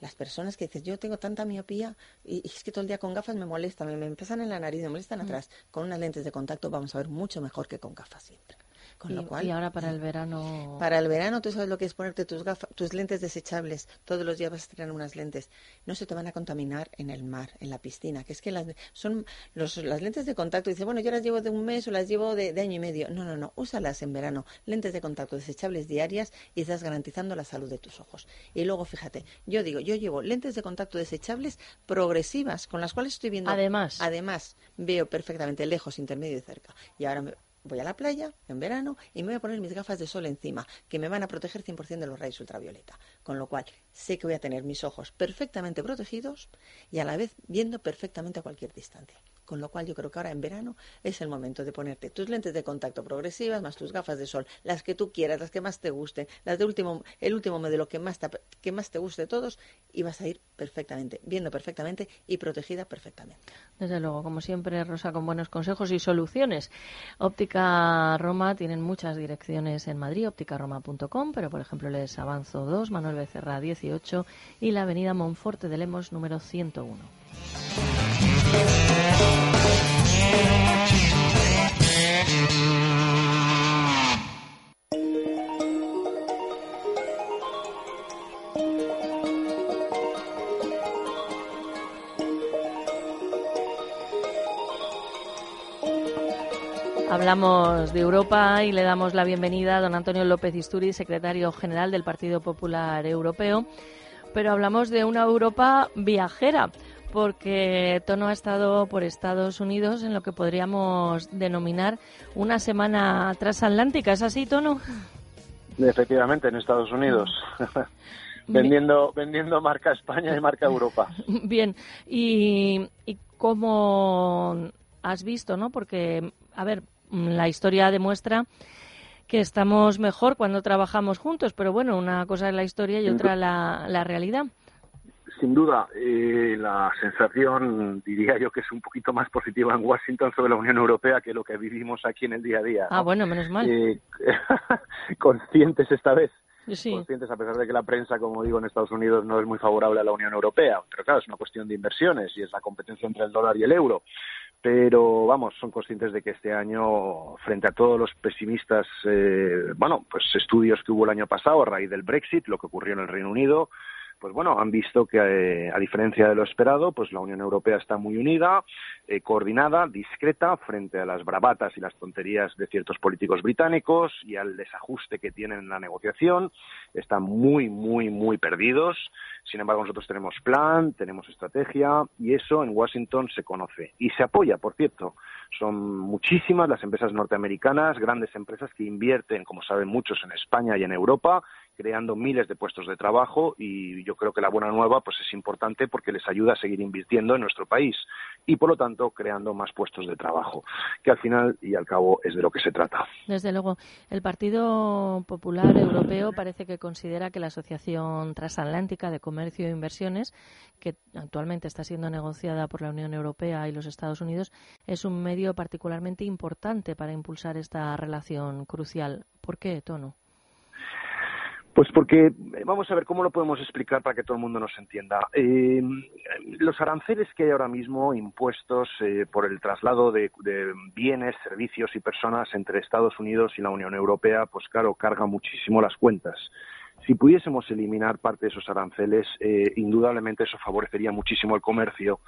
Las personas que dicen, yo tengo tanta miopía y, y es que todo el día con gafas me molesta, me, me empiezan en la nariz, me molestan Mm. atrás. Con unas lentes de contacto vamos a ver mucho mejor que con gafas siempre. Con y, lo cual, y ahora para el verano. para el verano, tú sabes lo que es ponerte tus gafas, tus lentes desechables. Todos los días vas a tener unas lentes. No se te van a contaminar en el mar, en la piscina. Que es que las son los, las lentes de contacto. Dice, bueno, yo las llevo de un mes o las llevo de, de año y medio. No, no, no. Úsalas en verano. Lentes de contacto desechables diarias y estás garantizando la salud de tus ojos. Y luego, fíjate, yo digo, yo llevo lentes de contacto desechables progresivas, con las cuales estoy viendo. Además. Además, veo perfectamente lejos, intermedio y cerca. Y ahora me, voy a la playa en verano y me voy a poner mis gafas de sol encima, que me van a proteger 100% de los rayos ultravioleta. Con lo cual, sé que voy a tener mis ojos perfectamente protegidos y a la vez viendo perfectamente a cualquier distancia. Con lo cual, yo creo que ahora en verano es el momento de ponerte tus lentes de contacto progresivas más tus gafas de sol, las que tú quieras, las que más te gusten, las de último, el último modelo que más te, que más te guste de todos y vas a ir perfectamente, viendo perfectamente y protegida perfectamente. Desde luego, como siempre, Rosa, con buenos consejos y soluciones. Óptica Roma tienen muchas direcciones en Madrid, ópticaroma.com, pero por ejemplo les avanzo dos, Manuel Becerra 18 y la avenida Monforte de Lemos número 101. Hablamos de Europa y le damos la bienvenida a don Antonio López Isturi, secretario general del Partido Popular Europeo. Pero hablamos de una Europa viajera, porque Tono ha estado por Estados Unidos en lo que podríamos denominar una semana transatlántica. ¿Es así, Tono? Efectivamente, en Estados Unidos. vendiendo, vendiendo marca España y marca Europa. Bien, y, y cómo has visto, ¿no? Porque, a ver, la historia demuestra que estamos mejor cuando trabajamos juntos, pero bueno, una cosa es la historia y otra la, la realidad. Sin duda, eh, la sensación diría yo que es un poquito más positiva en Washington sobre la Unión Europea que lo que vivimos aquí en el día a día. Ah, bueno, menos mal. Eh, conscientes esta vez Sí. conscientes, a pesar de que la prensa, como digo, en Estados Unidos no es muy favorable a la Unión Europea. Pero claro, es una cuestión de inversiones y es la competencia entre el dólar y el euro. Pero vamos, son conscientes de que este año, frente a todos los pesimistas, eh, bueno, pues estudios que hubo el año pasado a raíz del Brexit, lo que ocurrió en el Reino Unido, pues bueno, han visto que, eh, a diferencia de lo esperado, pues la Unión Europea está muy unida, eh, coordinada, discreta frente a las bravatas y las tonterías de ciertos políticos británicos y al desajuste que tienen en la negociación. Están muy, muy, muy perdidos. Sin embargo, nosotros tenemos plan, tenemos estrategia y eso en Washington se conoce y se apoya, por cierto. Son muchísimas las empresas norteamericanas, grandes empresas que invierten, como saben muchos, en España y en Europa, creando miles de puestos de trabajo y yo creo que la buena nueva pues es importante porque les ayuda a seguir invirtiendo en nuestro país y por lo tanto creando más puestos de trabajo, que al final y al cabo es de lo que se trata. Desde luego, el Partido Popular Europeo parece que considera que la Asociación Transatlántica de Comercio e Inversiones, que actualmente está siendo negociada por la Unión Europea y los Estados Unidos, es un medio particularmente importante para impulsar esta relación crucial. ¿Por qué, Tono? Pues porque, eh, vamos a ver cómo lo podemos explicar para que todo el mundo nos entienda. Eh, los aranceles que hay ahora mismo impuestos eh, por el traslado de, bienes, servicios y personas entre Estados Unidos y la Unión Europea, pues claro, carga muchísimo las cuentas. Si pudiésemos eliminar parte de esos aranceles, eh, indudablemente eso favorecería muchísimo el comercio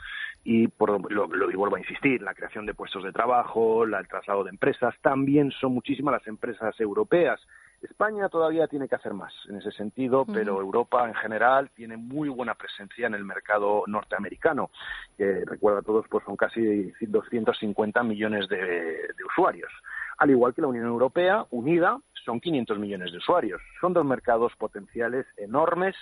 y, por lo, lo y vuelvo a insistir, la creación de puestos de trabajo, la, el traslado de empresas. También son muchísimas las empresas europeas España todavía tiene que hacer más en ese sentido, pero Europa en general tiene muy buena presencia en el mercado norteamericano, que recuerda a todos, pues son casi 250 millones de, de usuarios. Al igual que la Unión Europea, unida, son 500 millones de usuarios. Son dos mercados potenciales enormes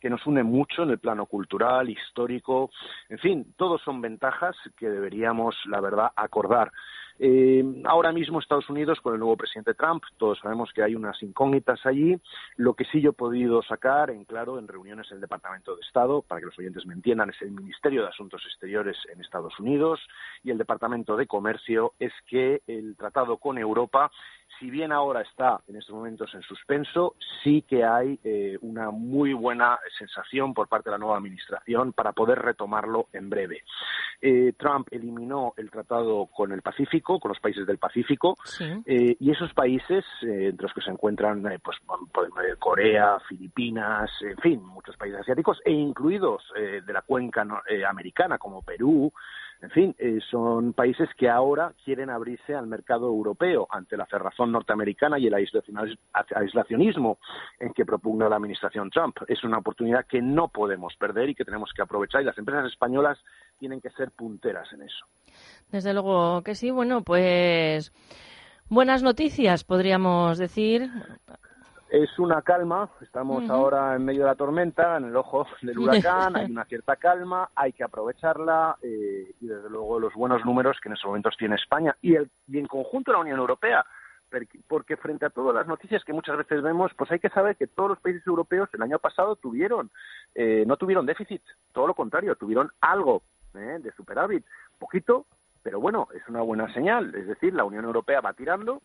que nos unen mucho en el plano cultural, histórico, en fin, todos son ventajas que deberíamos, la verdad, acordar. Eh, ahora mismo Estados Unidos con el nuevo presidente Trump, todos sabemos que hay unas incógnitas allí. Lo que sí yo he podido sacar en claro en reuniones del Departamento de Estado, para que los oyentes me entiendan, es el Ministerio de Asuntos Exteriores en Estados Unidos y el Departamento de Comercio, es que el tratado con Europa si bien ahora está en estos momentos en suspenso, sí que hay eh, una muy buena sensación por parte de la nueva administración para poder retomarlo en breve. Eh, Trump eliminó el tratado con el Pacífico, con los países del Pacífico, sí. eh, y esos países, eh, entre los que se encuentran pues, Corea, Filipinas, en fin, muchos países asiáticos, e incluidos eh, de la cuenca americana como Perú, en fin, eh, son países que ahora quieren abrirse al mercado europeo ante la cerrazón norteamericana y el aislacionismo en que propugna la administración Trump. Es una oportunidad que no podemos perder y que tenemos que aprovechar y las empresas españolas tienen que ser punteras en eso. Desde luego que sí. Bueno, pues buenas noticias, podríamos decir es una calma, estamos uh -huh. ahora en medio de la tormenta, en el ojo del huracán, hay una cierta calma, hay que aprovecharla eh, y desde luego los buenos números que en estos momentos tiene España y, el, y en conjunto la Unión Europea, porque frente a todas las noticias que muchas veces vemos, pues hay que saber que todos los países europeos el año pasado tuvieron, eh, no tuvieron déficit, todo lo contrario, tuvieron algo eh, de superávit, poquito, pero bueno, es una buena señal, es decir, la Unión Europea va tirando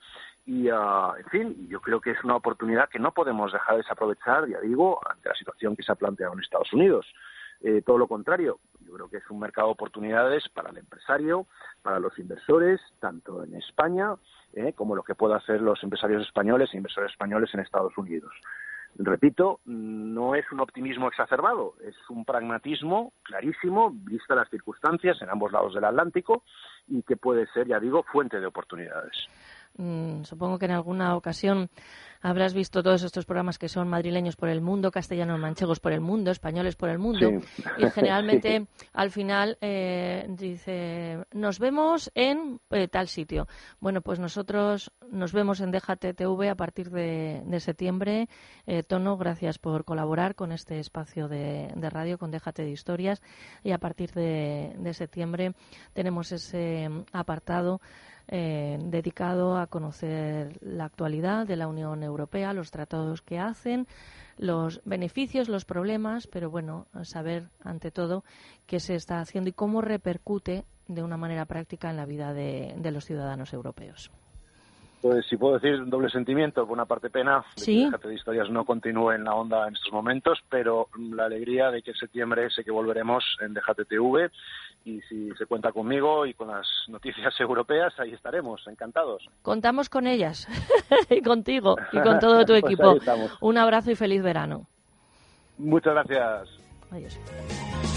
y, uh, en fin, yo creo que es una oportunidad que no podemos dejar de desaprovechar, ya digo, ante la situación que se ha planteado en Estados Unidos. Eh, todo lo contrario, yo creo que es un mercado de oportunidades para el empresario, para los inversores, tanto en España eh, como lo que puedan hacer los empresarios españoles e inversores españoles en Estados Unidos. Repito, no es un optimismo exacerbado, es un pragmatismo clarísimo, vista las circunstancias en ambos lados del Atlántico y que puede ser, ya digo, fuente de oportunidades. Mm, supongo que en alguna ocasión habrás visto todos estos programas que son madrileños por el mundo, castellanos manchegos por el mundo, españoles por el mundo. Y generalmente al final eh, dice, nos vemos en eh, tal sitio. Bueno, pues nosotros nos vemos en Déjate TV a partir de, septiembre. Eh, Tono, gracias por colaborar con este espacio de, radio, con Déjate de Historias. Y a partir de septiembre tenemos ese apartado eh, dedicado a conocer la actualidad de la Unión Europea, los tratados que hacen, los beneficios, los problemas, pero bueno, saber ante todo qué se está haciendo y cómo repercute de una manera práctica en la vida de, los ciudadanos europeos. Pues si puedo decir un doble sentimiento, por una parte pena ¿Sí? de que de Historias no continúe en la onda en estos momentos, pero la alegría de que en septiembre sé que volveremos en Déjate TV y si se cuenta conmigo y con las noticias europeas, ahí estaremos, encantados. Contamos con ellas y contigo y con todo tu Pues equipo. Un abrazo y feliz verano. Muchas gracias. Adiós.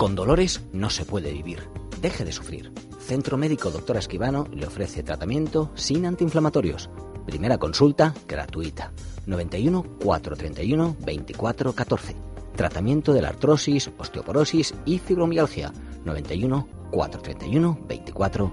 Con dolores no se puede vivir. Deje de sufrir. Centro Médico Doctor Esquivano le ofrece tratamiento sin antiinflamatorios. Primera consulta gratuita. 91 431 24 14. Tratamiento de la artrosis, osteoporosis y fibromialgia. 91 431 24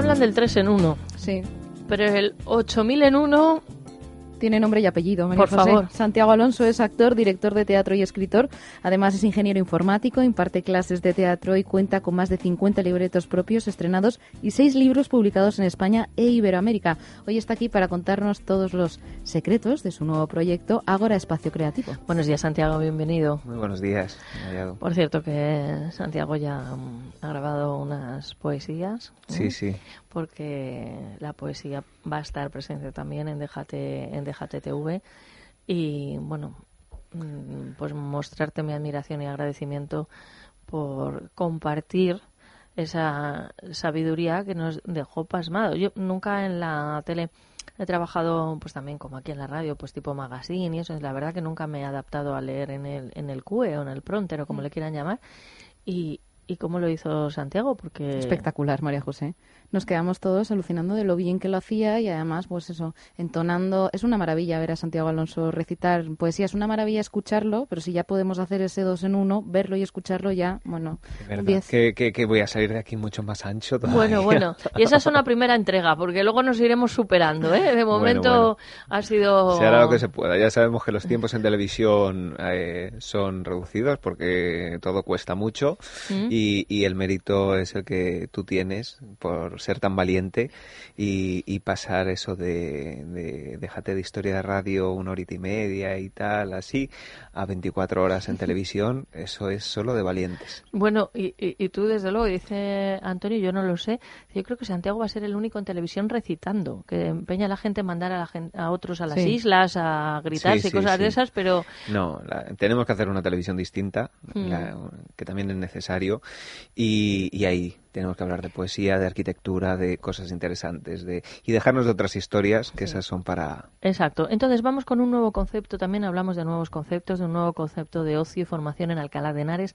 Hablan del 3 en 1. Sí. Pero el 8000 en 1 tiene nombre y apellido. María Por José. favor. Santiago Alonso es actor, director de teatro y escritor. Además es ingeniero informático, imparte clases de teatro y cuenta con más de 50 libretos propios estrenados y seis libros publicados en España e Iberoamérica. Hoy está aquí para contarnos todos los secretos de su nuevo proyecto Ágora Espacio Creativo. Buenos días, Santiago, bienvenido. Muy buenos días. Mariado. Por cierto que Santiago ya mm, ha grabado unas poesías. Sí, sí. Porque la poesía va a estar presente también en Déjate, en Déjate TV. Y bueno, mm, pues mostrarte mi admiración y agradecimiento por compartir esa sabiduría que nos dejó pasmado. Yo nunca en la tele he trabajado pues también como aquí en la radio, pues tipo magazine y eso. La verdad que nunca me he adaptado a leer en el, en el CUE o en el Pronter o como le quieran llamar. Y, ¿Y cómo lo hizo Santiago? Porque Espectacular, María José. Nos quedamos todos alucinando de lo bien que lo hacía y además, pues eso, entonando. Es una maravilla ver a Santiago Alonso recitar poesía. Es una maravilla escucharlo, pero si ya podemos hacer ese dos en uno, verlo y escucharlo ya, bueno, ¿Verdad? diez. Que, que- que voy a salir de aquí mucho más ancho todavía. Bueno, bueno. Y esa es una primera entrega, porque luego nos iremos superando, ¿eh? De momento bueno. ha sido... Se hará lo que se pueda. Ya sabemos que los tiempos en televisión eh, son reducidos porque todo cuesta mucho ¿Mm? y, y el mérito es el que tú tienes por ser tan valiente y, y pasar eso de, de déjate de historia de radio una horita y media y tal, así, a 24 horas en televisión, eso es solo de valientes. Bueno, y, y- y tú desde luego, dice Antonio, yo no lo sé, yo creo que Santiago va a ser el único en televisión recitando, que empeña a la gente en mandar a, la a otros a las Sí. islas a gritar Sí, y sí, cosas de esas, pero No, la- tenemos que hacer una televisión distinta, Mm. la- que también es necesario, y, y ahí tenemos que hablar de poesía, de arquitectura, de cosas interesantes, de y dejarnos de otras historias, que esas son para... Exacto. Entonces vamos con un nuevo concepto. También hablamos de nuevos conceptos, de un nuevo concepto de ocio y formación en Alcalá de Henares.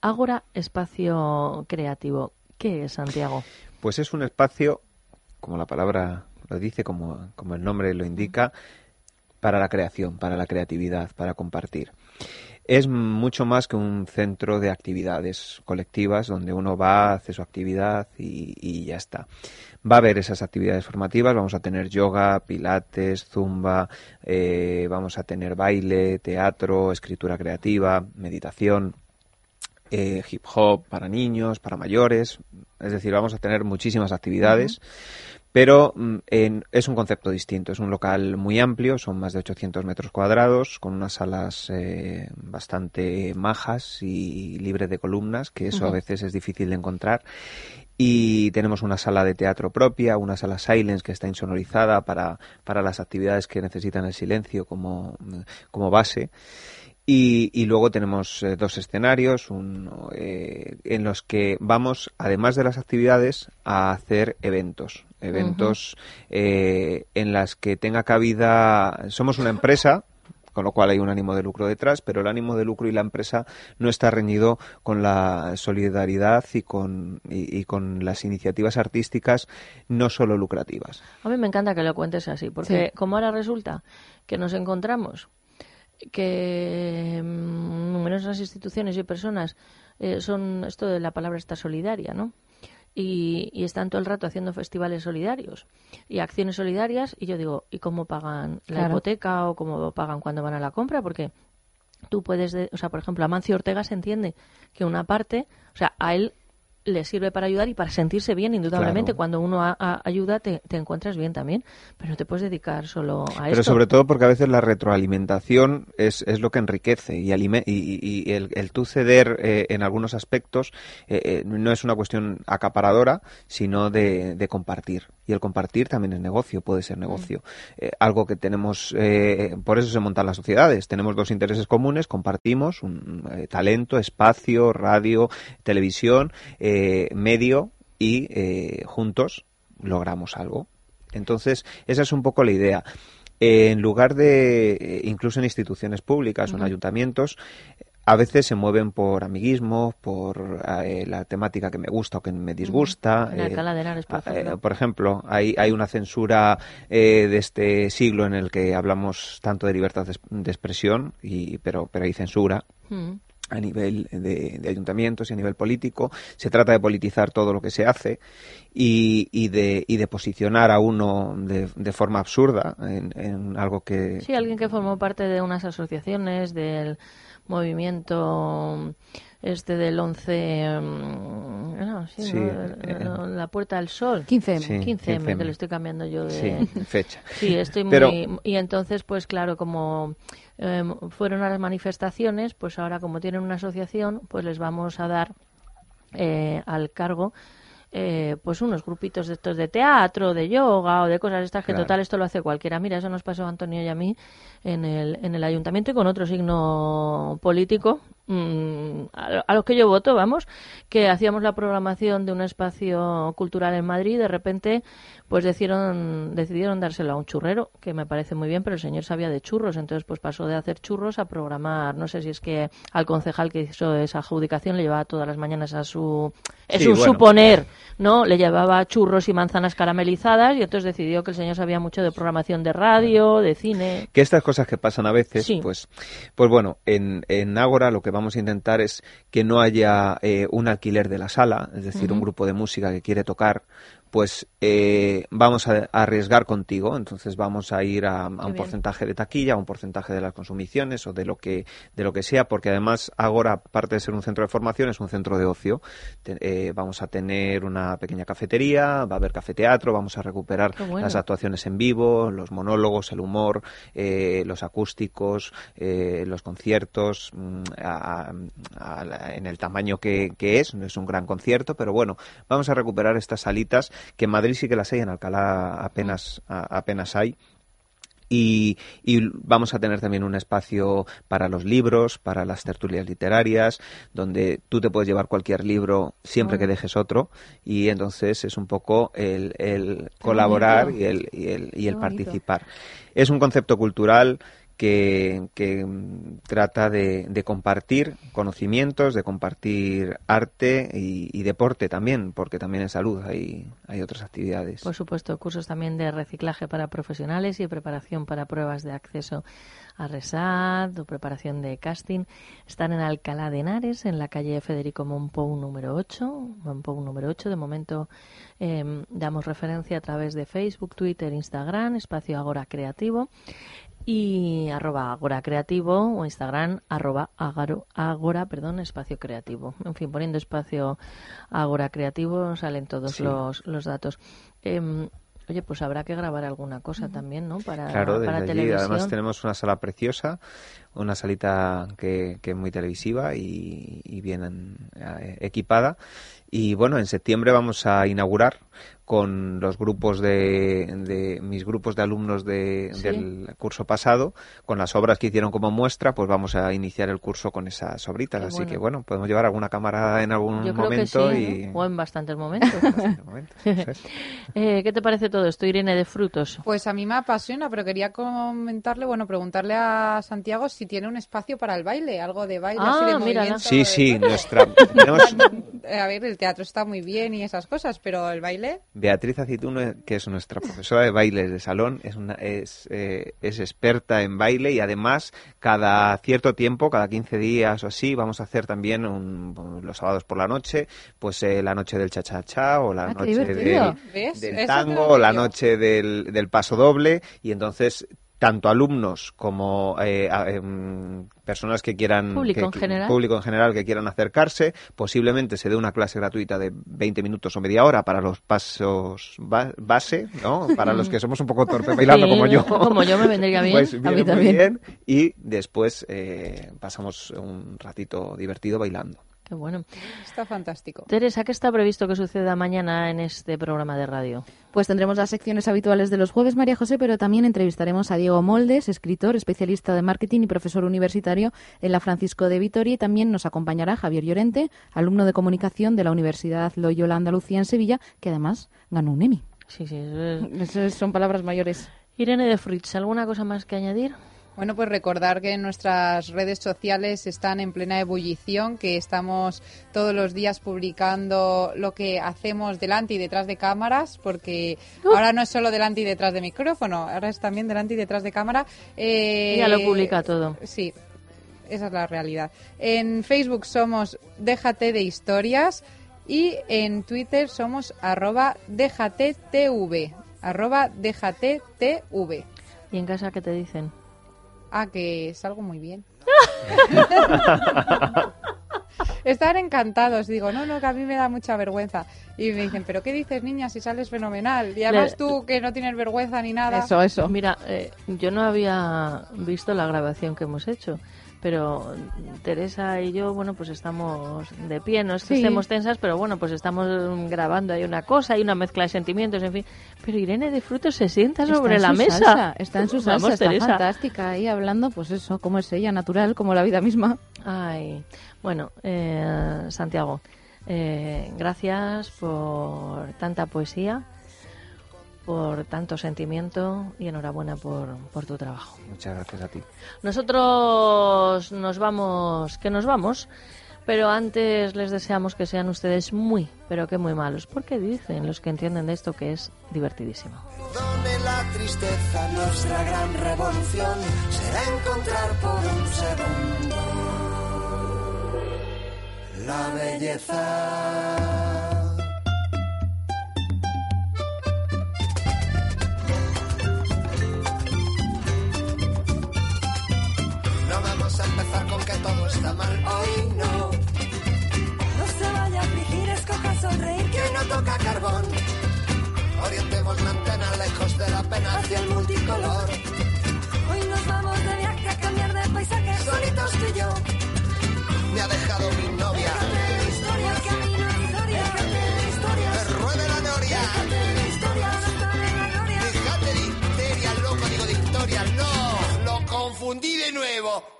Ágora Espacio Creativo. ¿Qué es, Santiago? Pues es un espacio, como la palabra lo dice, como, como el nombre lo indica, para la creación, para la creatividad, para compartir. Es mucho más que un centro de actividades colectivas donde uno va, hace su actividad y, ya está. Va a haber esas actividades formativas, vamos a tener yoga, pilates, zumba, eh, vamos a tener baile, teatro, escritura creativa, meditación, eh, hip hop para niños, para mayores, es decir, vamos a tener muchísimas actividades. Pero mm, en- es un concepto distinto, es un local muy amplio, son más de 800 metros cuadrados, con unas salas eh, bastante majas y libre de columnas, que eso a veces es difícil de encontrar. Y tenemos una sala de teatro propia, una sala silence que está insonorizada para, para las actividades que necesitan el silencio como, como base. Y, y luego tenemos eh, dos escenarios un, eh, en los que vamos, además de las actividades, a hacer eventos. Eventos eh, en las que tenga cabida. Somos una empresa, con lo cual hay un ánimo de lucro detrás, pero el ánimo de lucro y la empresa no está reñido con la solidaridad y con, y, y con las iniciativas artísticas no solo lucrativas. A mí me encanta que lo cuentes así, porque Sí. como ahora resulta que nos encontramos que mm, numerosas instituciones y personas eh, son, esto de la palabra está solidaria, ¿no? Y, y están todo el rato haciendo festivales solidarios y acciones solidarias y yo digo, ¿y cómo pagan la Claro. hipoteca o cómo pagan cuando van a la compra? Porque tú puedes, de- o sea, por ejemplo, Amancio Ortega se entiende que una parte, o sea, a él le sirve para ayudar y para sentirse bien, indudablemente. Claro. Cuando uno a- a- ayuda, te, te encuentras bien también, pero no te puedes dedicar solo a Pero esto. sobre todo porque a veces la retroalimentación es, es lo que enriquece y, alime- y, y- y el, el tú ceder eh, en algunos aspectos eh, eh, no es una cuestión acaparadora, sino de, de compartir. Y el compartir también es negocio, puede ser negocio. Eh, algo que tenemos, eh, por eso se montan las sociedades. Tenemos dos intereses comunes, compartimos un talento, espacio, radio, televisión, eh, medio y eh, juntos logramos algo. Entonces, esa es un poco la idea. Eh, en lugar de, eh, incluso en instituciones públicas o en ayuntamientos, a veces se mueven por amiguismo, por eh, la temática que me gusta o que me disgusta. En eh, Alcalá de Henares, por eh, ejemplo. por ejemplo, hay, hay una censura eh, de este siglo en el que hablamos tanto de libertad de, de expresión, y, pero, pero hay censura Mm. A nivel de, de ayuntamientos y a nivel político. Se trata de politizar todo lo que se hace y, y, de, y de posicionar a uno de, de forma absurda en, en algo que... Sí, alguien que formó parte de unas asociaciones, del movimiento este del 11... mm, no, sí, Sí, ¿no? eh, No, la Puerta del Sol. 15M. Sí, 15M, 15M. que le estoy cambiando yo de... Sí, fecha. Sí, estoy muy... Pero- Y entonces, pues claro, como eh, fueron a las manifestaciones, pues ahora como tienen una asociación, pues les vamos a dar eh, al cargo eh, pues unos grupitos de estos de teatro, de yoga o de cosas estas que Claro. total esto lo hace cualquiera. Mira, eso nos pasó a Antonio y a mí en el, en el ayuntamiento y con otro signo político a, a los que yo voto, vamos, que hacíamos la programación de un espacio cultural en Madrid y de repente pues decidieron, decidieron dárselo a un churrero, que me parece muy bien, pero el señor sabía de churros, entonces pues pasó de hacer churros a programar, no sé si es que al concejal que hizo esa adjudicación le llevaba todas las mañanas a su... Es Sí, un bueno. suponer, ¿no? Le llevaba churros y manzanas caramelizadas y entonces decidió que el señor sabía mucho de programación de radio, de cine. que estas cosas que pasan a veces, Sí. pues, pues bueno, en, en Ágora lo que vamos a intentar es que no haya eh, un alquiler de la sala, es decir, un grupo de música que quiere tocar, pues eh, vamos a, a arriesgar contigo, entonces vamos a ir a, a un bien. porcentaje de taquilla, a un porcentaje de las consumiciones o de lo que de lo que sea, porque además Ágora, aparte de ser un centro de formación, es un centro de ocio. Te- eh, vamos a tener una pequeña cafetería, va a haber cafeteatro, vamos a recuperar bueno. las actuaciones en vivo, los monólogos, el humor, eh, los acústicos, eh, los conciertos, mm, a- en el tamaño que, que es, no es un gran concierto, pero bueno, vamos a recuperar estas salitas que en Madrid sí que las hay, en Alcalá apenas, a- apenas hay. Y, y vamos a tener también un espacio para los libros, para las tertulias literarias, donde tú te puedes llevar cualquier libro siempre que Ah. dejes otro. Y entonces es un poco el, el colaborar y el, y el, y el participar. Es un concepto cultural que, mm, trata de, de compartir conocimientos, de compartir arte y, deporte también, porque también en salud hay, hay otras actividades. Por supuesto, cursos también de reciclaje para profesionales y preparación para pruebas de acceso a RESAD o preparación de casting. Están en Alcalá de Henares, en la calle Federico Monpou número 8. Monpou número 8. De momento eh, damos referencia a través de Facebook, Twitter, Instagram, Espacio Agora Creativo y arroba agora creativo o Instagram arroba agaro, agora, perdón, espacio creativo. En fin, poniendo espacio agora creativo salen todos Sí. los, los datos. Em, oye, pues habrá que grabar alguna cosa también, ¿no? Para, Claro, desde para allí televisión. además tenemos una sala preciosa, una salita que, que es muy televisiva y, y bien eh, equipada. Y bueno, en septiembre vamos a inaugurar con los grupos de, de mis grupos de alumnos de- Sí. del curso pasado, con las obras que hicieron como muestra, pues vamos a iniciar el curso con esas obritas. Qué Así bueno. que bueno, podemos llevar alguna cámara en algún Yo creo que sí, momento ¿no? y o en bastantes momentos. es. Eh, ¿Qué te parece todo esto, Irene de Frutos? Pues a mí me apasiona, pero quería comentarle, bueno, preguntarle a Santiago si tiene un espacio para el baile, algo de baile, así de Ah, movimiento. Sí, sí, nuestra tenemos A ver, el teatro está muy bien y esas cosas, pero el baile... Beatriz Acituno, que es nuestra profesora de bailes de salón, es, una, es, eh, es experta en baile y además cada cierto tiempo, cada 15 días o así, vamos a hacer también un- los sábados por la noche, pues eh, la noche del cha-cha-cha o la Ah, noche del, del tango o la noche del, del paso doble y entonces tanto alumnos como eh, a- em, personas que quieran Público que- en general. público en general que quieran acercarse posiblemente se dé una clase gratuita de 20 minutos o media hora para los pasos ba- base no para los que somos un poco torpes bailando Sí, como yo como yo me vendría bien. Pues A mí viene muy también. bien. y después eh, pasamos un ratito divertido bailando Qué bueno. Está fantástico. Teresa, ¿qué está previsto que suceda mañana en este programa de radio? Pues tendremos las secciones habituales de los jueves, María José, pero también entrevistaremos a Diego Moldes, escritor, especialista de marketing y profesor universitario en la Francisco de Vitoria. Y también nos acompañará Javier Llorente, alumno de comunicación de la Universidad Loyola Andalucía en Sevilla, que además ganó un Emmy. Sí, sí, eso es- Eso son palabras mayores. Irene de Fritz, ¿alguna cosa más que añadir? Bueno, pues recordar que nuestras redes sociales están en plena ebullición, que estamos todos los días publicando lo que hacemos delante y detrás de cámaras, porque ahora no es solo delante y detrás de micrófono, ahora es también delante y detrás de cámara. Eh, Ella lo publica todo. Sí, esa es la realidad. En Facebook somos Déjate de Historias y en Twitter somos arroba DéjateTV, arroba DéjateTV. ¿Y en casa qué te dicen? Ah, que salgo muy bien. Están encantados. Digo, no, no, que a mí me da mucha vergüenza. Y me dicen, ¿pero qué dices, niña, si sales fenomenal? Y además Le- tú, que no tienes vergüenza ni nada. eso. Mira, eh, yo no había visto la grabación que hemos hecho, pero Teresa y yo, bueno, pues estamos de pie, no es que Sí. estemos tensas, pero bueno, pues estamos grabando ahí una cosa, hay una mezcla de sentimientos, en fin. Pero Irene de Frutos se sienta sobre la mesa. salsa, está en su salsa, Vamos, está Teresa. fantástica ahí hablando, pues eso, como es ella, natural, como la vida misma. Ay, bueno, eh, Santiago, eh, gracias por tanta poesía, por tanto sentimiento y enhorabuena por, por tu trabajo. muchas gracias a ti Nosotros nos vamos, que nos vamos, pero antes les deseamos que sean ustedes muy, pero que muy malos, porque dicen los que entienden de esto que es divertidísimo. Perdone la tristeza, nuestra gran revolución será encontrar por un segundo la belleza. Empezar con que todo está mal hoy, no. No se vaya a afligir, escoja sonreír. Que no toca carbón. Orientemos la antena lejos de la pena hacia el multicolor. Hoy nos vamos de viaje a cambiar de paisaje. Solitos tú y yo. Me ha dejado mi novia. Historia, camino, historia. Historia. Que ruede la noria. Historia, la gloria. Fíjate de histeria, loco, digo de historia. No, lo confundí de nuevo.